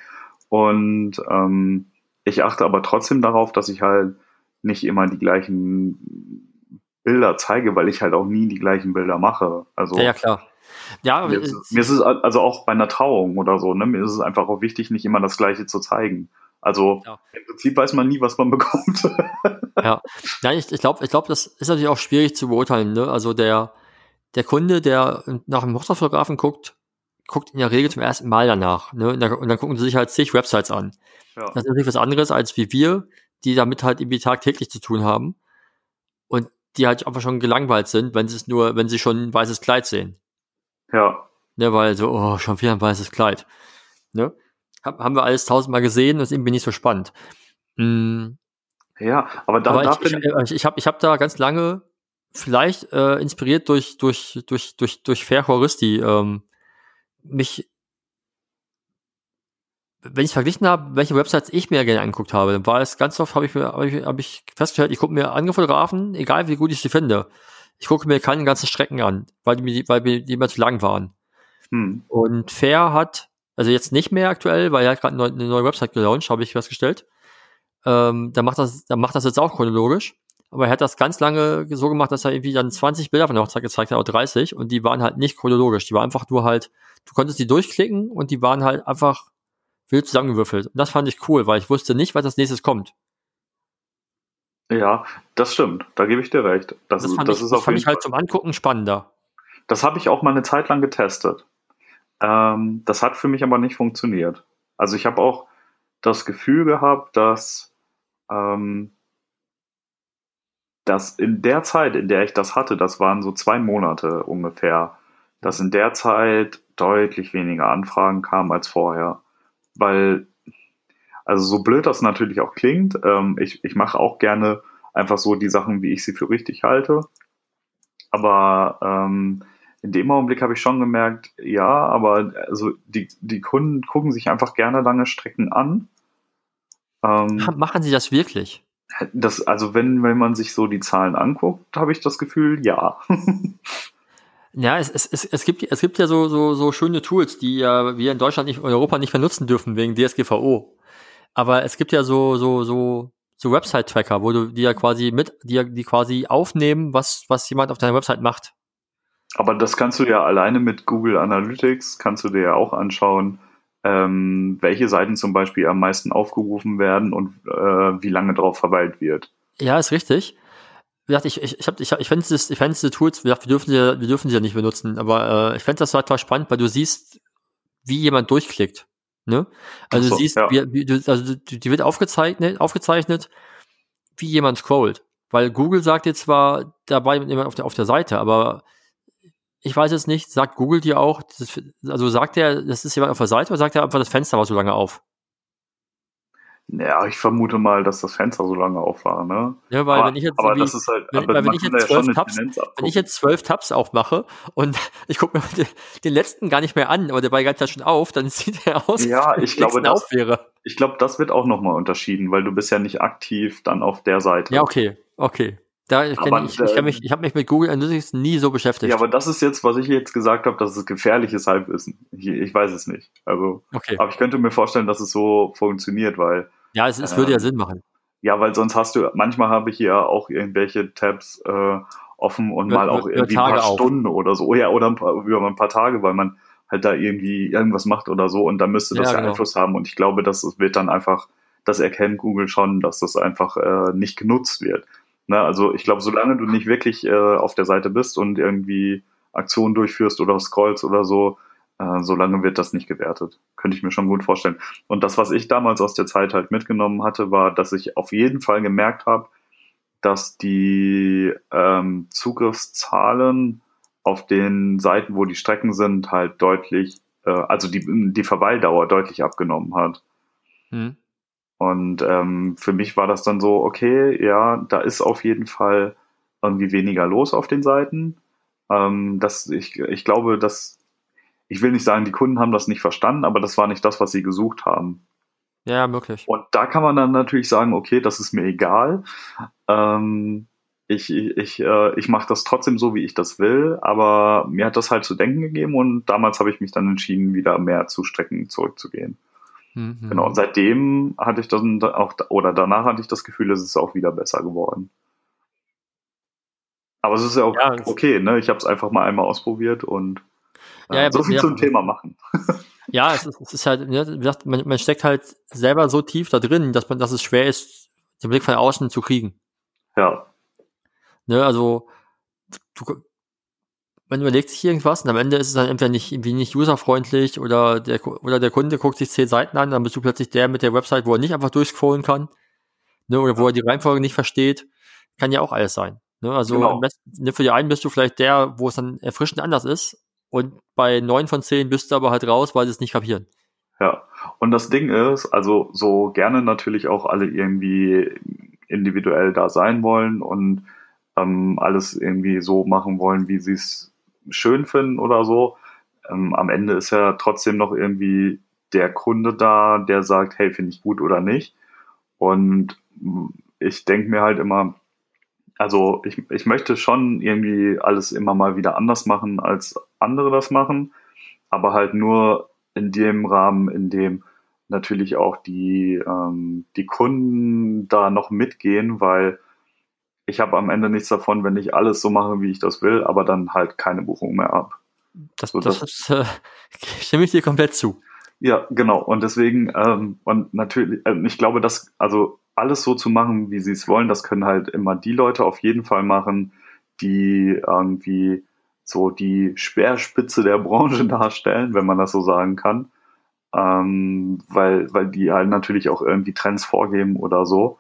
[SPEAKER 1] Und ähm, ich achte aber trotzdem darauf, dass ich halt nicht immer die gleichen Bilder zeige, weil ich halt auch nie die gleichen Bilder mache. Also
[SPEAKER 2] ja, ja klar. Ja,
[SPEAKER 1] mir ist, mir ist es also auch bei einer Trauung oder so, ne? Mir ist es einfach auch wichtig, nicht immer das Gleiche zu zeigen. Also ja. im Prinzip weiß man nie, was man bekommt.
[SPEAKER 2] ja, ja ich, ich glaube, ich glaub, das ist natürlich auch schwierig zu beurteilen. Ne? Also der, der Kunde, der nach einem Hochzeitsfotografen guckt, guckt in der Regel zum ersten Mal danach. Ne? Und, dann, und dann gucken sie sich halt zig Websites an. Ja. Das ist natürlich was anderes als wie wir, die damit halt irgendwie tagtäglich zu tun haben. Und die halt einfach schon gelangweilt sind, wenn sie es nur, wenn sie schon ein weißes Kleid sehen.
[SPEAKER 1] Ja.
[SPEAKER 2] Ne, weil so, oh, schon wieder ein weißes Kleid. Ne? Hab, haben wir alles tausendmal gesehen, das ist irgendwie nicht so spannend.
[SPEAKER 1] Mhm. Ja, aber da, aber
[SPEAKER 2] da ich, ich, ich, ich habe ich hab da ganz lange, vielleicht äh, inspiriert durch, durch, durch, durch, durch Fair Horisti, ähm, mich, wenn ich verglichen habe, welche Websites ich mir gerne angeguckt habe, dann war es ganz oft, habe ich, mir, hab ich, hab ich festgestellt, ich gucke mir andere Fotografen, egal wie gut ich sie finde, ich gucke mir keine ganzen Strecken an, weil die, weil die, die mir zu lang waren. Hm. Und Fair hat also jetzt nicht mehr aktuell, weil er hat gerade eine neue Website gelauncht, habe ich festgestellt. Ähm, da macht das, da macht das jetzt auch chronologisch. Aber er hat das ganz lange so gemacht, dass er irgendwie dann 20 Bilder von der Hochzeit gezeigt hat, oder 30, und die waren halt nicht chronologisch. Die waren einfach nur halt, du konntest die durchklicken und die waren halt einfach wild zusammengewürfelt. Und das fand ich cool, weil ich wusste nicht, was als nächstes kommt.
[SPEAKER 1] Ja, das stimmt. Da gebe ich dir recht.
[SPEAKER 2] Das, das fand, das ich, das fand ich halt zum Angucken spannender.
[SPEAKER 1] Das habe ich auch mal eine Zeit lang getestet. Ähm, das hat für mich aber nicht funktioniert. Also ich habe auch das Gefühl gehabt, dass, ähm, dass in der Zeit, in der ich das hatte, das waren so zwei Monate ungefähr, dass in der Zeit deutlich weniger Anfragen kamen als vorher. Weil, also so blöd das natürlich auch klingt, ähm, ich, ich mache auch gerne einfach so die Sachen, wie ich sie für richtig halte. Aber ähm, in dem Augenblick habe ich schon gemerkt, ja, aber also die, die Kunden gucken sich einfach gerne lange Strecken an.
[SPEAKER 2] Ähm, Machen sie das wirklich?
[SPEAKER 1] Das, also wenn, wenn man sich so die Zahlen anguckt, habe ich das Gefühl, ja.
[SPEAKER 2] Ja, es, es, es, es, gibt, es gibt ja so, so, so schöne Tools, die ja wir in Deutschland nicht, in Europa nicht mehr nutzen dürfen wegen DSGVO. Aber es gibt ja so, so, so, so Website-Tracker, wo du die ja quasi mit, die, die quasi aufnehmen, was, was jemand auf deiner Website macht.
[SPEAKER 1] Aber das kannst du ja alleine mit Google Analytics, kannst du dir ja auch anschauen, ähm, welche Seiten zum Beispiel am meisten aufgerufen werden und äh, wie lange drauf verweilt wird.
[SPEAKER 2] Ja, ist richtig ich, ich, ich, hab, ich, ich fände ich fänd diese Tools, wir dürfen sie, wir dürfen sie ja nicht benutzen, aber äh, ich fände das total spannend, weil du siehst, wie jemand durchklickt. Ne? Also so, du siehst, ja. wie, wie, du, also die wird aufgezeichnet, aufgezeichnet, wie jemand scrollt. Weil Google sagt jetzt zwar dabei jemand auf der, auf der Seite, aber ich weiß es nicht, sagt Google dir auch, das, also sagt er, das ist jemand auf der Seite oder sagt er einfach, das Fenster war so lange auf?
[SPEAKER 1] Ja, ich vermute mal, dass das Fenster so lange auf war, ne?
[SPEAKER 2] Ja, weil aber, wenn ich jetzt, aber das ist halt, wenn, weil wenn ich jetzt zwölf ja Tabs, wenn ich jetzt zwölf Tabs aufmache und ich gucke mir den, den, letzten gar nicht mehr an, aber der war ganz ja schon auf, dann sieht er aus,
[SPEAKER 1] ja, ich glaube, das, wäre. Ich glaube, das wird auch nochmal unterschieden, weil du bist ja nicht aktiv dann auf der Seite.
[SPEAKER 2] Ja, okay, okay. Da, ich, aber, ich, ich, mich, ich habe mich mit Google Analytics nie so beschäftigt.
[SPEAKER 1] Ja, aber das ist jetzt, was ich jetzt gesagt habe, dass es gefährliches Halbwissen. Ich, ich weiß es nicht. Also, okay. aber ich könnte mir vorstellen, dass es so funktioniert, weil.
[SPEAKER 2] Ja, es, es äh, würde ja ähm, Sinn machen.
[SPEAKER 1] Ja, weil sonst hast du, manchmal habe ich hier auch irgendwelche Tabs äh, offen und über, mal auch irgendwie ein paar auf. Stunden oder so. Ja, oder ein paar, über ein paar Tage, weil man halt da irgendwie irgendwas macht oder so und da müsste das ja, ja genau. Einfluss haben. Und ich glaube, das wird dann einfach, das erkennt Google schon, dass das einfach äh, nicht genutzt wird. Ne, also ich glaube, solange du nicht wirklich äh, auf der Seite bist und irgendwie Aktionen durchführst oder scrollst oder so, äh, solange wird das nicht gewertet. Könnte ich mir schon gut vorstellen. Und das, was ich damals aus der Zeit halt mitgenommen hatte, war, dass ich auf jeden Fall gemerkt habe, dass die ähm, Zugriffszahlen auf den Seiten, wo die Strecken sind, halt deutlich, äh, also die, die Verweildauer deutlich abgenommen hat. Hm. Und ähm, für mich war das dann so, okay, ja, da ist auf jeden Fall irgendwie weniger los auf den Seiten. Ähm, das, ich, ich glaube, dass, ich will nicht sagen, die Kunden haben das nicht verstanden, aber das war nicht das, was sie gesucht haben.
[SPEAKER 2] Ja, möglich.
[SPEAKER 1] Und da kann man dann natürlich sagen, okay, das ist mir egal. Ähm, ich ich, äh, ich mache das trotzdem so, wie ich das will, aber mir hat das halt zu denken gegeben und damals habe ich mich dann entschieden, wieder mehr zu Strecken zurückzugehen. Mhm. Genau, und seitdem hatte ich dann auch, oder danach hatte ich das Gefühl, es ist auch wieder besser geworden. Aber es ist ja auch ja, okay, ne? Ich habe es einfach mal einmal ausprobiert und äh, ja, so viel ja, zum Thema machen.
[SPEAKER 2] ja, es ist, es ist halt, wie gesagt, man, man steckt halt selber so tief da drin, dass man, dass es schwer ist, den Blick von außen zu kriegen.
[SPEAKER 1] Ja.
[SPEAKER 2] Ne, also du, man überlegt sich irgendwas und am Ende ist es dann entweder nicht, irgendwie nicht userfreundlich oder der, oder der Kunde guckt sich zehn Seiten an, dann bist du plötzlich der mit der Website, wo er nicht einfach durchscrollen kann, ne, oder wo er die Reihenfolge nicht versteht. Kann ja auch alles sein. Ne? Also genau. besten, ne, für die einen bist du vielleicht der, wo es dann erfrischend anders ist und bei neun von zehn bist du aber halt raus, weil sie es nicht kapieren.
[SPEAKER 1] Ja, und das Ding ist, also so gerne natürlich auch alle irgendwie individuell da sein wollen und ähm, alles irgendwie so machen wollen, wie sie es schön finden oder so. Ähm, am Ende ist ja trotzdem noch irgendwie der Kunde da, der sagt, hey, finde ich gut oder nicht. Und ich denke mir halt immer, also ich, ich möchte schon irgendwie alles immer mal wieder anders machen, als andere das machen, aber halt nur in dem Rahmen, in dem natürlich auch die, ähm, die Kunden da noch mitgehen, weil ich habe am Ende nichts davon, wenn ich alles so mache, wie ich das will, aber dann halt keine Buchung mehr ab.
[SPEAKER 2] Das, so, das, das äh, stimme ich dir komplett zu.
[SPEAKER 1] Ja, genau. Und deswegen, ähm, und natürlich, äh, ich glaube, dass, also alles so zu machen, wie sie es wollen, das können halt immer die Leute auf jeden Fall machen, die irgendwie so die Speerspitze der Branche darstellen, wenn man das so sagen kann. Ähm, weil, weil die halt natürlich auch irgendwie Trends vorgeben oder so.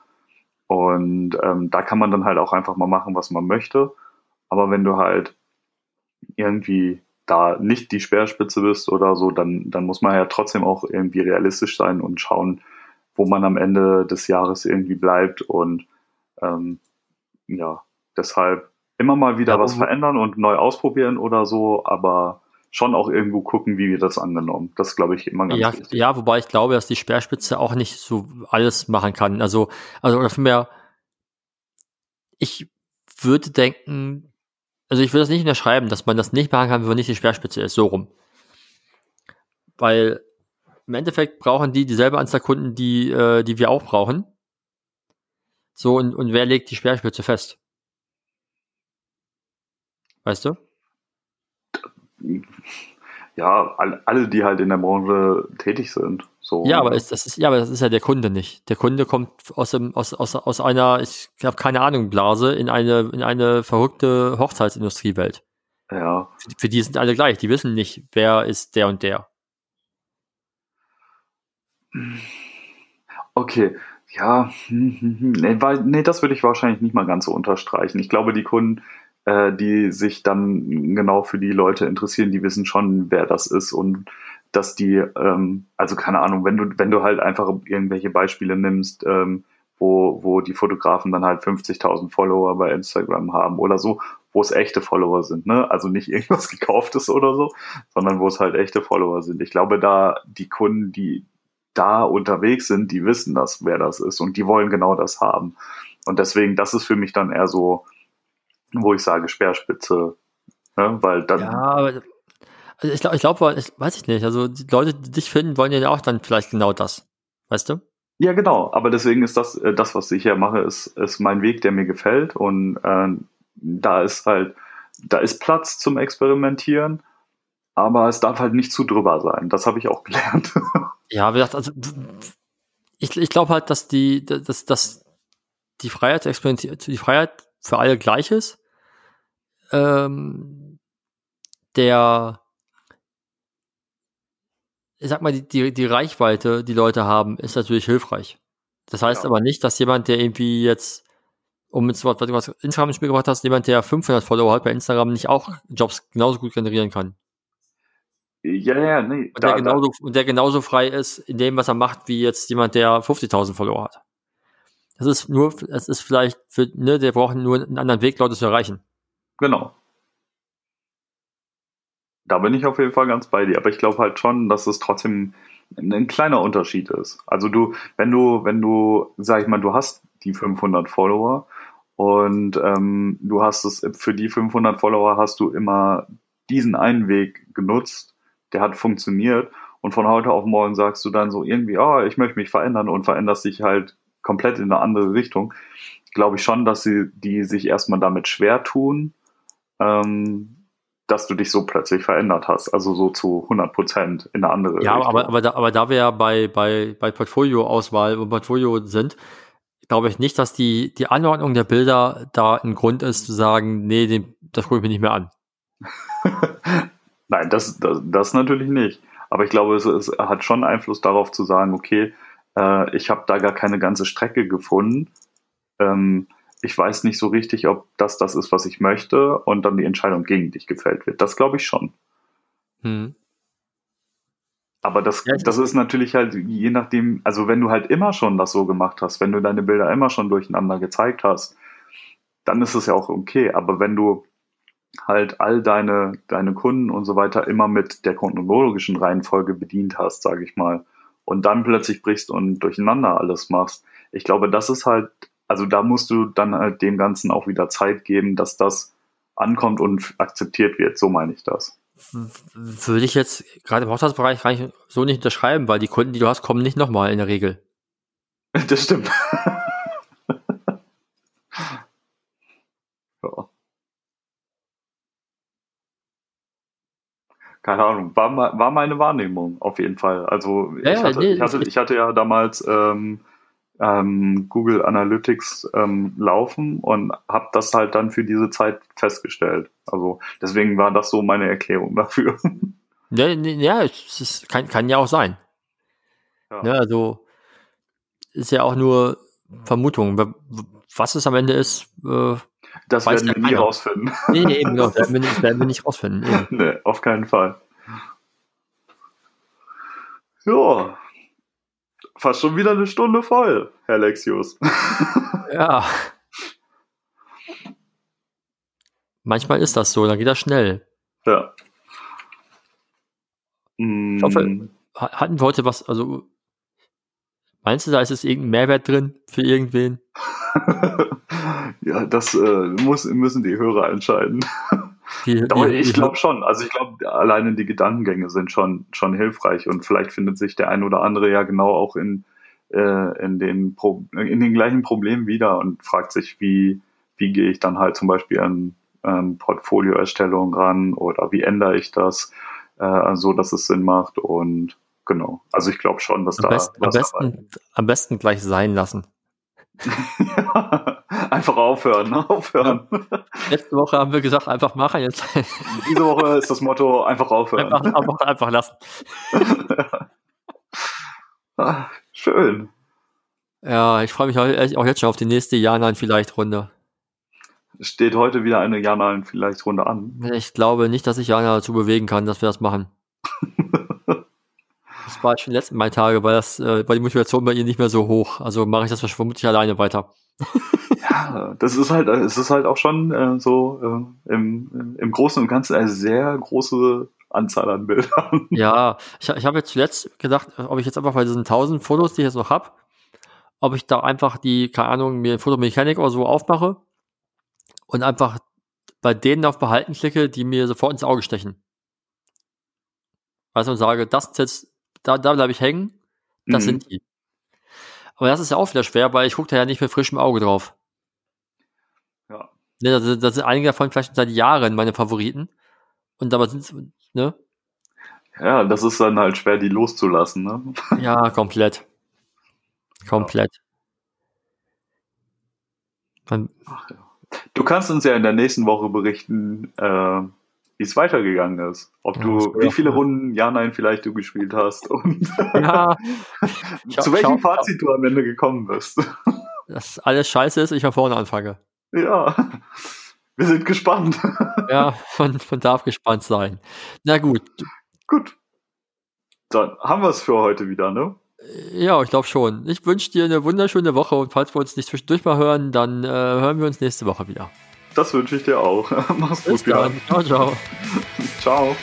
[SPEAKER 1] Und ähm, da kann man dann halt auch einfach mal machen, was man möchte. Aber wenn du halt irgendwie da nicht die Speerspitze bist oder so, dann, dann muss man ja trotzdem auch irgendwie realistisch sein und schauen, wo man am Ende des Jahres irgendwie bleibt. Und ähm, ja, deshalb immer mal wieder ja, was verändern und neu ausprobieren oder so, aber schon auch irgendwo gucken, wie wird das angenommen. Das glaube ich immer ganz
[SPEAKER 2] ja, wichtig. Ja, wobei ich glaube, dass die Speerspitze auch nicht so alles machen kann. Also, also oder vielmehr, ich würde denken, also ich würde das nicht unterschreiben, dass man das nicht machen kann, wenn man nicht die Speerspitze ist, so rum. Weil im Endeffekt brauchen die dieselbe Anzahl Kunden, die, äh, die wir auch brauchen. So, und, und wer legt die Speerspitze fest? Weißt du?
[SPEAKER 1] Ja, alle, die halt in der Branche tätig sind. So.
[SPEAKER 2] Ja, aber ist, das ist, ja, aber das ist ja der Kunde nicht. Der Kunde kommt aus dem, aus, aus, aus einer, ich habe keine Ahnung, Blase in eine, in eine verrückte Hochzeitsindustriewelt.
[SPEAKER 1] Ja.
[SPEAKER 2] Für, für die sind alle gleich. Die wissen nicht, wer ist der und der.
[SPEAKER 1] Okay, ja, hm, hm, hm. nee, das würde ich wahrscheinlich nicht mal ganz so unterstreichen. Ich glaube, die Kunden, äh, die sich dann genau für die Leute interessieren, die wissen schon, wer das ist und dass die, ähm, also keine Ahnung, wenn du, wenn du halt einfach irgendwelche Beispiele nimmst, ähm, wo, wo die Fotografen dann halt 50.000 Follower bei Instagram haben oder so, wo es echte Follower sind, ne? Also nicht irgendwas gekauftes oder so, sondern wo es halt echte Follower sind. Ich glaube, da die Kunden, die da unterwegs sind, die wissen das, wer das ist und die wollen genau das haben. Und deswegen, das ist für mich dann eher so, wo ich sage Speerspitze, ne? weil dann.
[SPEAKER 2] Ja, aber also ich glaube, ich glaub, weiß ich nicht. Also die Leute, die dich finden, wollen ja auch dann vielleicht genau das. Weißt du?
[SPEAKER 1] Ja, genau. Aber deswegen ist das, äh, das, was ich hier mache, ist, ist mein Weg, der mir gefällt. Und äh, da ist halt, da ist Platz zum Experimentieren, aber es darf halt nicht zu drüber sein. Das habe ich auch gelernt.
[SPEAKER 2] Ja, wie gesagt, also ich, ich glaube halt, dass die, dass, dass die Freiheit, die Freiheit für alle gleich ist ähm, der, ich sag mal, die, die, die Reichweite, die Leute haben, ist natürlich hilfreich. Das heißt ja. aber nicht, dass jemand, der irgendwie jetzt, um ins Wort, was du Instagram ins Spiel gebracht hast, jemand, der 500 Follower hat bei Instagram, nicht auch Jobs genauso gut generieren kann.
[SPEAKER 1] Ja, ja, nee.
[SPEAKER 2] Und, da, der genauso, da. und der genauso frei ist in dem, was er macht, wie jetzt jemand, der 50.000 Follower hat. Das ist nur, es ist vielleicht für, ne, der braucht nur einen anderen Weg, Leute zu erreichen.
[SPEAKER 1] Genau. Da bin ich auf jeden Fall ganz bei dir. Aber ich glaube halt schon, dass es trotzdem ein kleiner Unterschied ist. Also du, wenn du, wenn du, sag ich mal, du hast die 500 Follower und ähm, du hast es für die 500 Follower hast du immer diesen einen Weg genutzt, der hat funktioniert und von heute auf morgen sagst du dann so irgendwie, oh, ich möchte mich verändern und veränderst dich halt komplett in eine andere Richtung. Glaube ich schon, dass sie die sich erstmal damit schwer tun, ähm, dass du dich so plötzlich verändert hast, also so zu 100 Prozent in eine andere
[SPEAKER 2] ja, Richtung. Ja, aber, aber, da, aber da wir ja bei, bei, bei Portfolio-Auswahl und Portfolio sind, glaube ich nicht, dass die, die Anordnung der Bilder da ein Grund ist, zu sagen, nee, den, das gucke ich mir nicht mehr an.
[SPEAKER 1] Nein, das, das, das natürlich nicht. Aber ich glaube, es, es hat schon Einfluss darauf zu sagen, okay, äh, ich habe da gar keine ganze Strecke gefunden. Ähm, ich weiß nicht so richtig, ob das das ist, was ich möchte und dann die Entscheidung gegen dich gefällt wird. Das glaube ich schon. Hm. Aber das, ja, das ist natürlich halt je nachdem, also wenn du halt immer schon das so gemacht hast, wenn du deine Bilder immer schon durcheinander gezeigt hast, dann ist es ja auch okay. Aber wenn du halt all deine, deine Kunden und so weiter immer mit der chronologischen Reihenfolge bedient hast, sage ich mal, und dann plötzlich brichst und durcheinander alles machst, ich glaube, das ist halt also da musst du dann halt dem Ganzen auch wieder Zeit geben, dass das ankommt und akzeptiert wird. So meine ich das.
[SPEAKER 2] Würde ich jetzt gerade im Hochzeitsbereich gar nicht so nicht unterschreiben, weil die Kunden, die du hast, kommen nicht nochmal in der Regel.
[SPEAKER 1] Das stimmt. ja. keine Ahnung, war, war meine Wahrnehmung auf jeden Fall. Also
[SPEAKER 2] Ja,
[SPEAKER 1] ich, hatte,
[SPEAKER 2] nee,
[SPEAKER 1] ich, hatte, ich hatte ja damals ähm, ähm, Google Analytics ähm, laufen und habe das halt dann für diese Zeit festgestellt. Also deswegen war das so meine Erklärung dafür.
[SPEAKER 2] Ja, ja es kann, kann ja auch sein.
[SPEAKER 1] Ja.
[SPEAKER 2] Ne, also ist ja auch nur Vermutung. Was es am Ende ist, äh,
[SPEAKER 1] Das werden
[SPEAKER 2] ja
[SPEAKER 1] wir nie
[SPEAKER 2] keiner.
[SPEAKER 1] rausfinden.
[SPEAKER 2] nee, nee, eben, genau, werden wir nicht, werden wir nicht rausfinden. Eben.
[SPEAKER 1] nee, auf keinen Fall. Ja. Fast schon wieder eine Stunde voll, Herr Lexius.
[SPEAKER 2] Ja. Manchmal ist das so, dann geht das schnell.
[SPEAKER 1] ja. Mm,
[SPEAKER 2] hoffe- Ha- Hatten wir heute was, also meinst du, da ist es irgendein Mehrwert drin für irgendwen?
[SPEAKER 1] ja, das äh, muss, müssen die Hörer entscheiden.
[SPEAKER 2] Die,
[SPEAKER 1] Doch,
[SPEAKER 2] die-
[SPEAKER 1] ich glaube schon. Also ich glaube, alleine die Gedankengänge sind schon, schon hilfreich und vielleicht findet sich der ein oder andere ja genau auch in, äh, in, den, Pro in den gleichen Problemen wieder und fragt sich, wie, wie gehe ich dann halt zum Beispiel an ähm, Portfolioerstellung ran oder wie ändere ich das, äh, so dass es Sinn macht und genau. Also ich glaube schon, dass
[SPEAKER 2] am,
[SPEAKER 1] da
[SPEAKER 2] besten, am, besten, am besten gleich sein lassen.
[SPEAKER 1] Einfach aufhören, ne? aufhören.
[SPEAKER 2] Letzte Woche haben wir gesagt, einfach machen, jetzt
[SPEAKER 1] Diese Woche ist das Motto einfach aufhören.
[SPEAKER 2] einfach, einfach, einfach lassen.
[SPEAKER 1] Ah, schön.
[SPEAKER 2] Ja, ich freue mich auch jetzt schon auf die nächste Janan vielleicht Runde.
[SPEAKER 1] Steht heute wieder eine Jana vielleicht Runde an.
[SPEAKER 2] Ich glaube nicht, dass ich Jana dazu bewegen kann, dass wir das machen. Das war schon letzten Mal Tage, weil das, äh, war die Motivation bei ihr nicht mehr so hoch. Also mache ich das vermutlich alleine weiter.
[SPEAKER 1] Ja, das ist halt, es ist halt auch schon äh, so äh, im, im Großen und Ganzen eine sehr große Anzahl an Bildern.
[SPEAKER 2] Ja, ich, ich habe jetzt zuletzt gedacht, ob ich jetzt einfach bei diesen 1000 Fotos, die ich jetzt noch habe, ob ich da einfach die, keine Ahnung, mir Fotomechanik oder so aufmache und einfach bei denen auf Behalten klicke, die mir sofort ins Auge stechen. Weißt du, und sage, das ist jetzt, da, da bleibe ich hängen, das
[SPEAKER 1] Mhm.
[SPEAKER 2] sind die. Aber das ist ja auch wieder schwer, weil ich gucke da ja nicht mit frischem Auge drauf.
[SPEAKER 1] Ja.
[SPEAKER 2] Ne, da, sind- da sind einige davon vielleicht seit Jahren meine Favoriten. Und dabei sind ne?
[SPEAKER 1] ja, das ist dann halt schwer, die loszulassen. Ne?
[SPEAKER 2] Ja, komplett. Komplett. Man,
[SPEAKER 1] Du kannst uns ja in der nächsten Woche berichten, äh, wie es weitergegangen ist. Ob
[SPEAKER 2] Ja,
[SPEAKER 1] du, wie viele. Runden Ja, Nein vielleicht du gespielt hast und
[SPEAKER 2] ja,
[SPEAKER 1] zu welchem Fazit du am Ende gekommen bist.
[SPEAKER 2] dass alles scheiße ist, ich von vorne anfange.
[SPEAKER 1] Ja, wir sind gespannt.
[SPEAKER 2] Ja, man, man darf gespannt sein. Na gut,
[SPEAKER 1] Gut. Dann haben wir es für heute wieder, ne?
[SPEAKER 2] ja, ich glaube schon. Ich wünsche dir eine wunderschöne Woche und falls wir uns nicht zwischendurch mal hören, dann äh, hören wir uns nächste Woche wieder.
[SPEAKER 1] Das wünsche ich dir auch. Mach's
[SPEAKER 2] Bis
[SPEAKER 1] gut,
[SPEAKER 2] dann. Ciao, ciao.
[SPEAKER 1] Ciao.